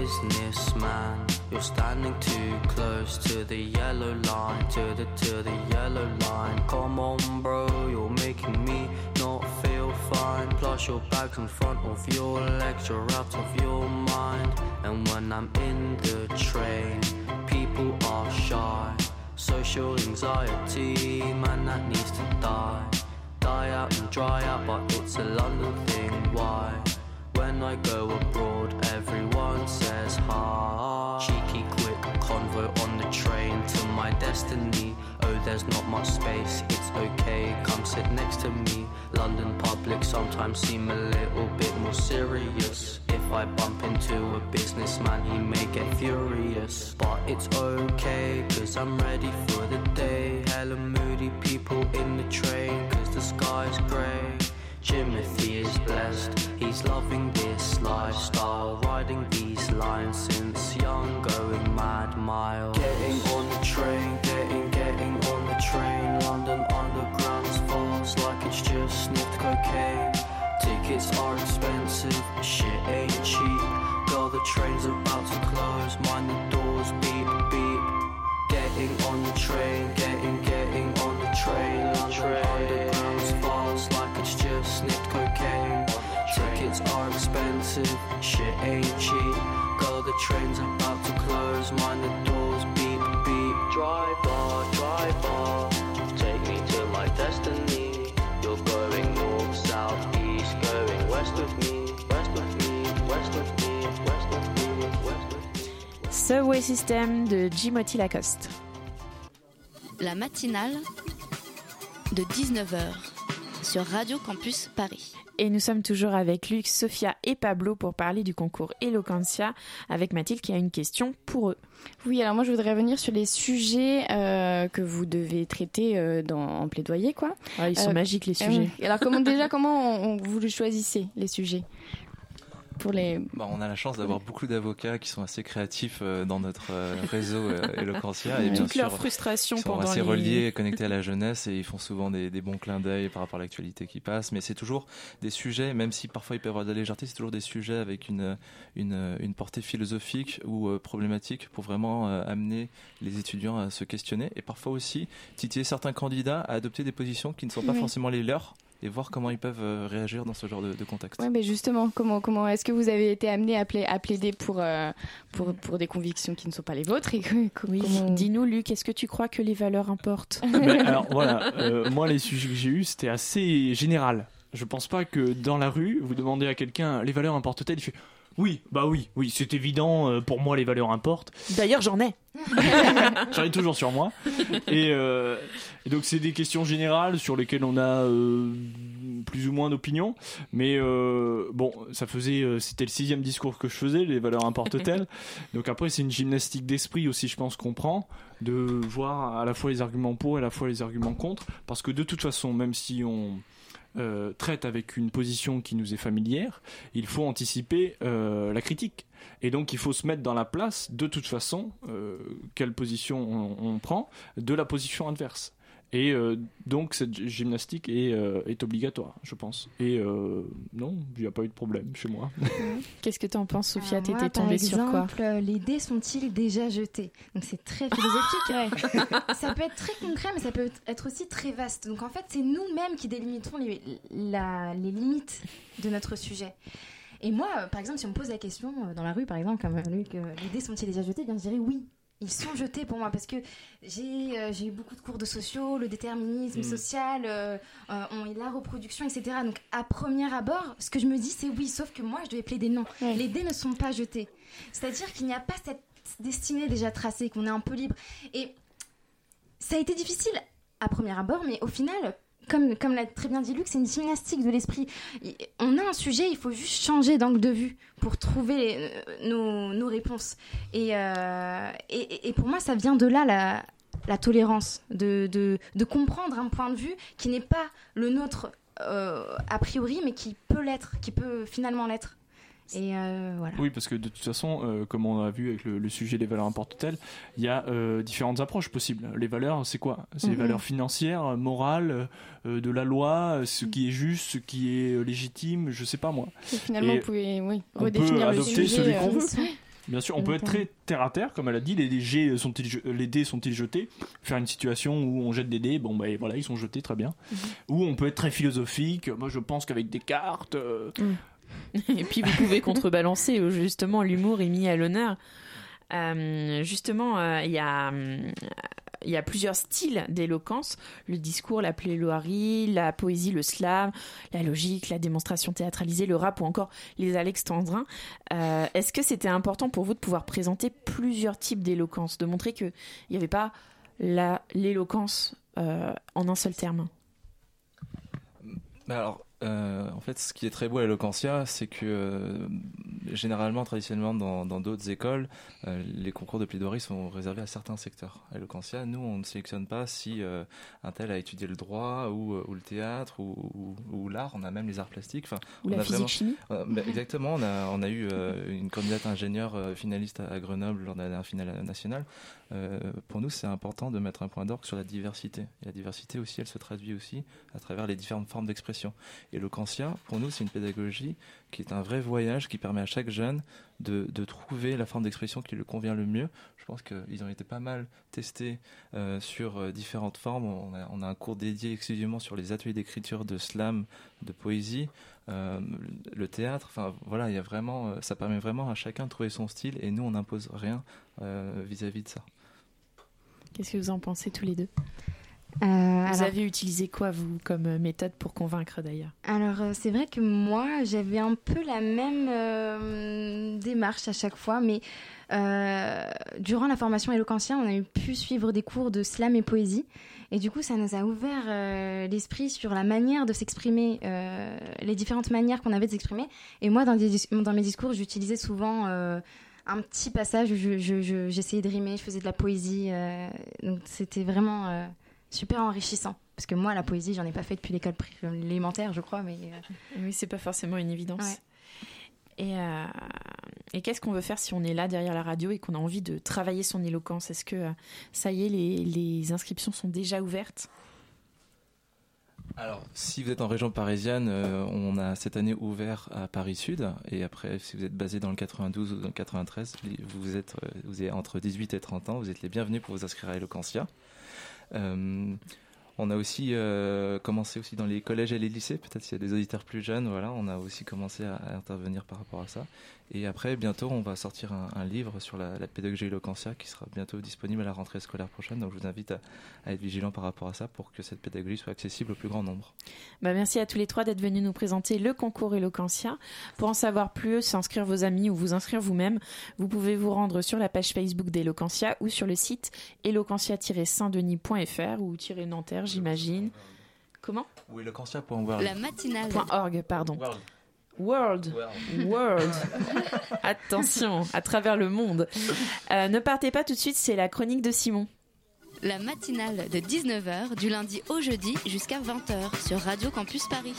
Businessman, you're standing too close to the yellow line, to the to the yellow line. Come on, bro, you're making me not feel fine. Plus your bags in front of your legs, you're out of your mind. And when I'm in the train, people are shy. Social anxiety, man, that needs to die. Die out and dry out, but it's a London thing. Why? When I go abroad, everyone says hi. Cheeky, quick convo on the train to my destiny. Oh, there's not much space, it's okay. Come sit next to me. London public sometimes seem a little bit more serious. If I bump into a businessman, he may get furious. But it's okay, cause I'm ready for the day. Hella moody people in the train, cause the sky's grey. Jimothy is blessed, he's loving this lifestyle. Riding these lines since young, going mad mile. Getting on the train, getting, getting on the train. London Underground's fast like it's just sniffed cocaine. Tickets are expensive, shit ain't cheap. Girl, the train's about to close, mind the doors beep beep. Getting on the train, getting, getting on the train. London Underground's fast like it's just sniffed cocaine. Tickets are expensive, shit ain't cheap. Girl, the train's about to close, mind the doors beep beep. Driver, driver, take me to my destiny. You're going north, south, east, going west with me, Subway System de Jimothy Lacoste. La matinale de 19h sur Radio Campus Paris. Et nous sommes toujours avec Luc, Sophia et Pablo pour parler du concours Eloquentia avec Mathilde qui a une question pour eux. Oui, alors moi je voudrais revenir sur les sujets euh, que vous devez traiter euh, dans, en plaidoyer, quoi. Ah, ils sont magiques, les sujets. Alors comment déjà comment on, on- vous les choisissez les sujets? Pour les. Bah, on a la chance d'avoir beaucoup d'avocats qui sont assez créatifs euh, dans notre euh, réseau euh, Eloquentia. Et bien Toute sûr, leur frustration ils sont pendant assez les- reliés, connectés à la jeunesse et ils font souvent des, des bons clins d'œil par rapport à l'actualité qui passe. Mais c'est toujours des sujets, même si parfois il peut y avoir de la légèreté, c'est toujours des sujets avec une, une, une portée philosophique ou euh, problématique pour vraiment euh, amener les étudiants à se questionner et parfois aussi titiller certains candidats à adopter des positions qui ne sont pas Oui. forcément les leurs et voir comment ils peuvent euh, réagir dans ce genre de, de contexte. Ouais, mais justement, comment, comment est-ce que vous avez été amené à, pla- à plaider pour, euh, pour, pour des convictions qui ne sont pas les vôtres et Oui. comment- Dis-nous, Luc, est-ce que tu crois que les valeurs importent? Ben, alors voilà, euh, moi les sujets que j'ai eus c'était assez général. Je pense pas que dans la rue, vous demandez à quelqu'un les valeurs importent-elles, il fait oui, bah oui, oui, c'est évident, euh, pour moi les valeurs importent. D'ailleurs, j'en ai. J'en ai toujours sur moi. Et, euh, et donc c'est des questions générales sur lesquelles on a euh, plus ou moins d'opinion. Mais euh, bon, ça faisait, euh, c'était le sixième discours que je faisais, les valeurs importent-elles? donc après c'est une gymnastique d'esprit aussi, je pense qu'on prend, de voir à la fois les arguments pour et à la fois les arguments contre. Parce que de toute façon, même si on euh, traite avec une position qui nous est familière, il faut anticiper euh, la critique. Et donc il faut se mettre dans la place, de toute façon, euh, quelle position on, on prend, de la position adverse. Et euh, donc cette gymnastique est, euh, est obligatoire, je pense. Et euh, non, il n'y a pas eu de problème chez moi. Qu'est-ce que tu en penses, Sophia moi, T'étais par tombée sur quoi exemple, euh, Les dés sont-ils déjà jetés? Donc c'est très philosophique. ça peut être très concret, mais ça peut être aussi très vaste. Donc en fait, c'est nous-mêmes qui délimitons les, la- les limites de notre sujet. Et moi, par exemple, si on me pose la question dans la rue, par exemple, comme Luc, les dés sont-ils déjà jetés? Bien, je dirais oui. Ils sont jetés pour moi parce que j'ai euh, j'ai eu beaucoup de cours de sociaux, le déterminisme Mm. social, euh, euh, on- la reproduction, etc. Donc à premier abord, ce que je me dis, c'est oui, sauf que moi, je devais plaider non. Les dés ne sont pas jetés. C'est-à-dire qu'il n'y a pas cette destinée déjà tracée, qu'on est un peu libre. Et ça a été difficile à premier abord, mais au final, comme, comme l'a très bien dit Luc, c'est une gymnastique de l'esprit. On a un sujet, il faut juste changer d'angle de vue pour trouver euh, nos, nos réponses. Et, euh, et, et- pour moi, ça vient de là la, la tolérance, de, de, de comprendre un point de vue qui n'est pas le nôtre euh, a priori, mais qui peut l'être, qui peut finalement l'être. Et euh, voilà. Oui, parce que de toute façon, euh, comme on a vu avec le, le sujet des valeurs importent-elles, il y a euh, différentes approches possibles. Les valeurs, c'est quoi? C'est les Mhm. valeurs financières, morales, euh, de la loi, ce qui est juste, ce qui est légitime, je sais pas moi. Et finalement, Et vous pouvez oui, on peut redéfinir le adopter sujet. celui qu'on euh, veut. Bien sûr, on peut être très terre à terre, comme elle a dit. Les, dés sont-ils jetés? Faire une situation où on jette des dés, bon ben voilà, ils sont jetés, très bien. Ou on peut être très philosophique. Moi, je pense qu'avec des cartes. euh, Et puis vous pouvez contrebalancer, où justement l'humour est mis à l'honneur. Euh, justement, euh, il y a. plusieurs styles d'éloquence, le discours, la plaidoirie, la poésie, le slam, la logique, la démonstration théâtralisée, le rap ou encore les alexandrins. Euh, Est-ce que c'était important pour vous de pouvoir présenter plusieurs types d'éloquence, de montrer qu'il n'y avait pas l'éloquence euh, en un seul terme? Bah alors, euh, en fait, ce qui est très beau à l'Eloquentia, c'est que euh, généralement, traditionnellement, dans dans d'autres écoles, euh, les concours de plaidoirie sont réservés à certains secteurs. À nous, on ne sélectionne pas si un tel a étudié le droit ou, ou le théâtre ou, ou- ou l'art. On a même les arts plastiques. Enfin, Ou on la a bah, exactement. On a, on a eu une candidate ingénieure finaliste à, à Grenoble lors de la dernière finale nationale. Euh, pour nous, c'est important de mettre un point d'orgue sur la diversité. La diversité aussi, elle se traduit aussi à travers les différentes formes d'expression. Et l'Ocancia, pour nous, c'est une pédagogie qui est un vrai voyage qui permet à chaque jeune de, trouver la forme d'expression qui lui convient le mieux. Je pense qu'ils ont été pas mal testés euh, sur euh, différentes formes. On a, un cours dédié exclusivement sur les ateliers d'écriture de slam, de poésie, le théâtre. Enfin, voilà, il y a vraiment, ça permet vraiment à chacun de trouver son style et nous, on n'impose rien vis-à-vis de ça. Qu'est-ce que vous en pensez tous les deux Euh, Vous alors- avez utilisé quoi, vous, comme euh, méthode pour convaincre d'ailleurs? Alors euh, c'est vrai que moi j'avais un peu la même euh, démarche à chaque fois, mais euh, durant la formation Eloquentien, on a pu suivre des cours de slam et poésie. Et du coup, ça nous a ouvert euh, l'esprit sur la manière de s'exprimer, euh, les différentes manières qu'on avait de s'exprimer. Et moi, dans, des dis- dans mes discours, j'utilisais souvent un petit passage où je- je- je- j'essayais de rimer, je faisais de la poésie. euh, donc c'était vraiment euh, super enrichissant. Parce que moi, la poésie, j'en ai pas fait depuis l'école élémentaire, je crois, mais... euh, Oui, c'est pas forcément une évidence. Ouais. Et, euh, et qu'est-ce qu'on veut faire si on est là derrière la radio et qu'on a envie de travailler son éloquence? Est-ce que ça y est, les, les inscriptions sont déjà ouvertes? Alors, si vous êtes en région parisienne, euh, on a cette année ouvert à Paris Sud. Et après, si vous êtes basé dans le 92 ou dans le 93, li- vous êtes, euh, vous êtes entre 18 et 30 ans, vous êtes les bienvenus pour vous inscrire à Eloquentia. Euh, on a aussi euh, commencé aussi dans les collèges et les lycées, peut-être s'il y a des auditeurs plus jeunes, voilà, on a aussi commencé à intervenir par rapport à ça. Et après, bientôt, on va sortir un, un livre sur la, la pédagogie Eloquentia qui sera bientôt disponible à la rentrée scolaire prochaine. Donc, je vous invite à, à être vigilant par rapport à ça pour que cette pédagogie soit accessible au plus grand nombre. Bah, merci à tous les trois d'être venus nous présenter le concours Eloquentia. Pour en savoir plus, inscrire vos amis ou vous inscrire vous-même, vous pouvez vous rendre sur la page Facebook d'Eloquentia ou sur le site eloquentia-saint-denis.fr ou -nanterre, j'imagine. Comment? Oui, Eloquentia.org. La matinale. Point .org, pardon. World. World. Attention, à travers le monde. Euh, ne partez pas tout de suite, c'est la chronique de Simon. La matinale de 19h du lundi au jeudi jusqu'à 20h sur Radio Campus Paris.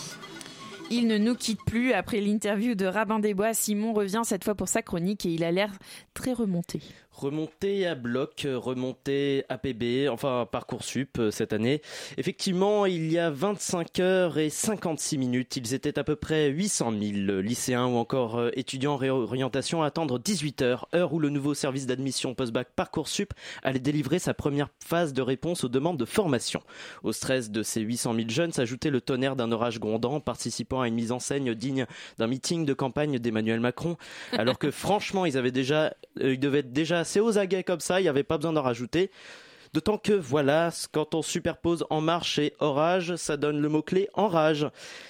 Il ne nous quitte plus. Après l'interview de Rabin des Bois, Simon revient cette fois pour sa chronique et il a l'air très remonté. Remonter à bloc, euh, remonter APB, enfin Parcoursup euh, cette année. Effectivement, il y a 25 heures et 56 minutes, ils étaient à peu près 800 000 lycéens ou encore euh, étudiants en réorientation à attendre 18 heures, heure où le nouveau service d'admission post-bac Parcoursup allait délivrer sa première phase de réponse aux demandes de formation. Au stress de ces 800 000 jeunes s'ajoutait le tonnerre d'un orage grondant participant à une mise en scène digne d'un meeting de campagne d'Emmanuel Macron, alors que franchement, ils avaient déjà, ils devaient déjà assez aux aguets comme ça, il n'y avait pas besoin d'en rajouter. D'autant que voilà, quand on superpose en marche et orage, ça donne le mot-clé enrage.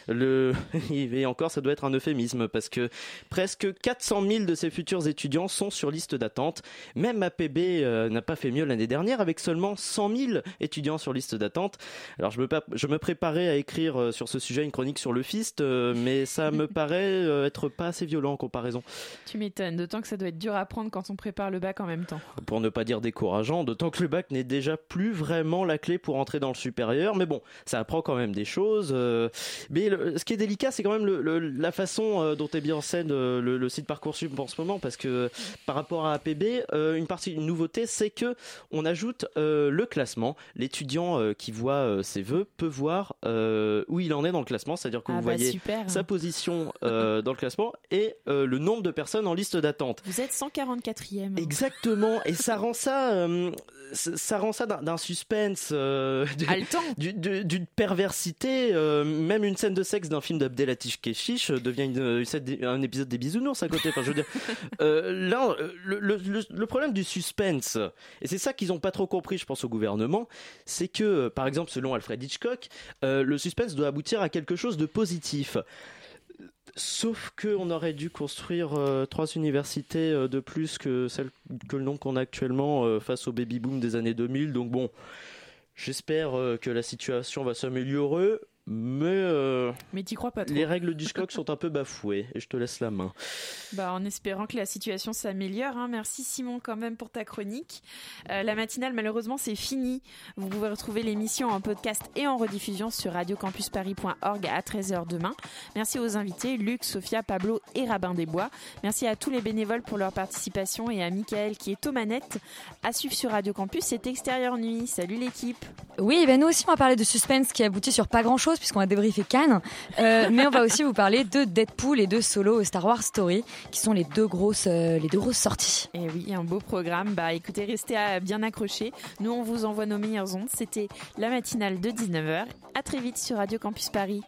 Le... Et encore, ça doit être un euphémisme parce que presque 400 000 de ces futurs étudiants sont sur liste d'attente. Même APB euh, n'a pas fait mieux l'année dernière avec seulement 100 000 étudiants sur liste d'attente. Alors je me, pa- je me préparais à écrire euh, sur ce sujet une chronique sur le FIST, euh, mais ça me paraît être pas assez violent en comparaison. Tu m'étonnes, d'autant que ça doit être dur à prendre quand on prépare le bac en même temps. pour ne pas dire décourageant, d'autant que le bac n'est déjà plus vraiment la clé pour entrer dans le supérieur, mais bon, ça apprend quand même des choses. euh, mais le- ce qui est délicat, c'est quand même le- le- la façon euh, dont est mis en scène euh, le, site Parcoursup en ce moment, parce que par rapport à APB, une partie, une nouveauté, c'est que on ajoute le classement. L'étudiant qui voit ses vœux peut voir où il en est dans le classement, c'est-à-dire que Ah vous bah, voyez super. sa position dans le classement et le nombre de personnes en liste d'attente. Vous êtes 144e. Exactement, et ça rend ça ça rend ça d'un suspense, euh, d'une perversité. euh, même une scène de sexe d'un film d'Abdelatif Keshish euh, devient une, un épisode des bisounours à côté. Enfin, je veux dire, euh, là, le, le- le- le problème du suspense, et c'est ça qu'ils n'ont pas trop compris, je pense, au gouvernement, c'est que, par exemple, selon Alfred Hitchcock, le suspense doit aboutir à quelque chose de positif. Sauf qu'on aurait dû construire euh, trois universités euh, de plus que celle que le nombre qu'on a actuellement euh, face au baby boom des années 2000. Donc bon, j'espère que la situation va s'améliorer, mais euh, Mais t'y crois pas trop. les règles du SCOC sont un peu bafouées et je te laisse la main. Bah, en espérant que la situation s'améliore. hein. Merci Simon quand même pour ta chronique. Euh, la matinale malheureusement c'est fini. Vous pouvez retrouver l'émission en podcast et en rediffusion sur radiocampusparis.org à 13h demain. Merci aux invités Luc, Sophia, Pablo et Rabin des Bois. Merci à tous les bénévoles pour leur participation et à Michael qui est aux manettes. À suivre sur Radio Campus, c'est Extérieur Nuit. Salut l'équipe. Oui, ben nous aussi on va parler de suspense qui aboutit sur pas grand chose puisqu'on a débriefé Cannes, Euh, mais on va aussi vous parler de Deadpool et de Solo Star Wars Story qui sont les deux grosses, euh, les deux grosses sorties. Et oui, un beau programme. Bah écoutez, restez à- bien accrochés. Nous, on vous envoie nos meilleures ondes. C'était la matinale de 19h. À très vite sur Radio Campus Paris.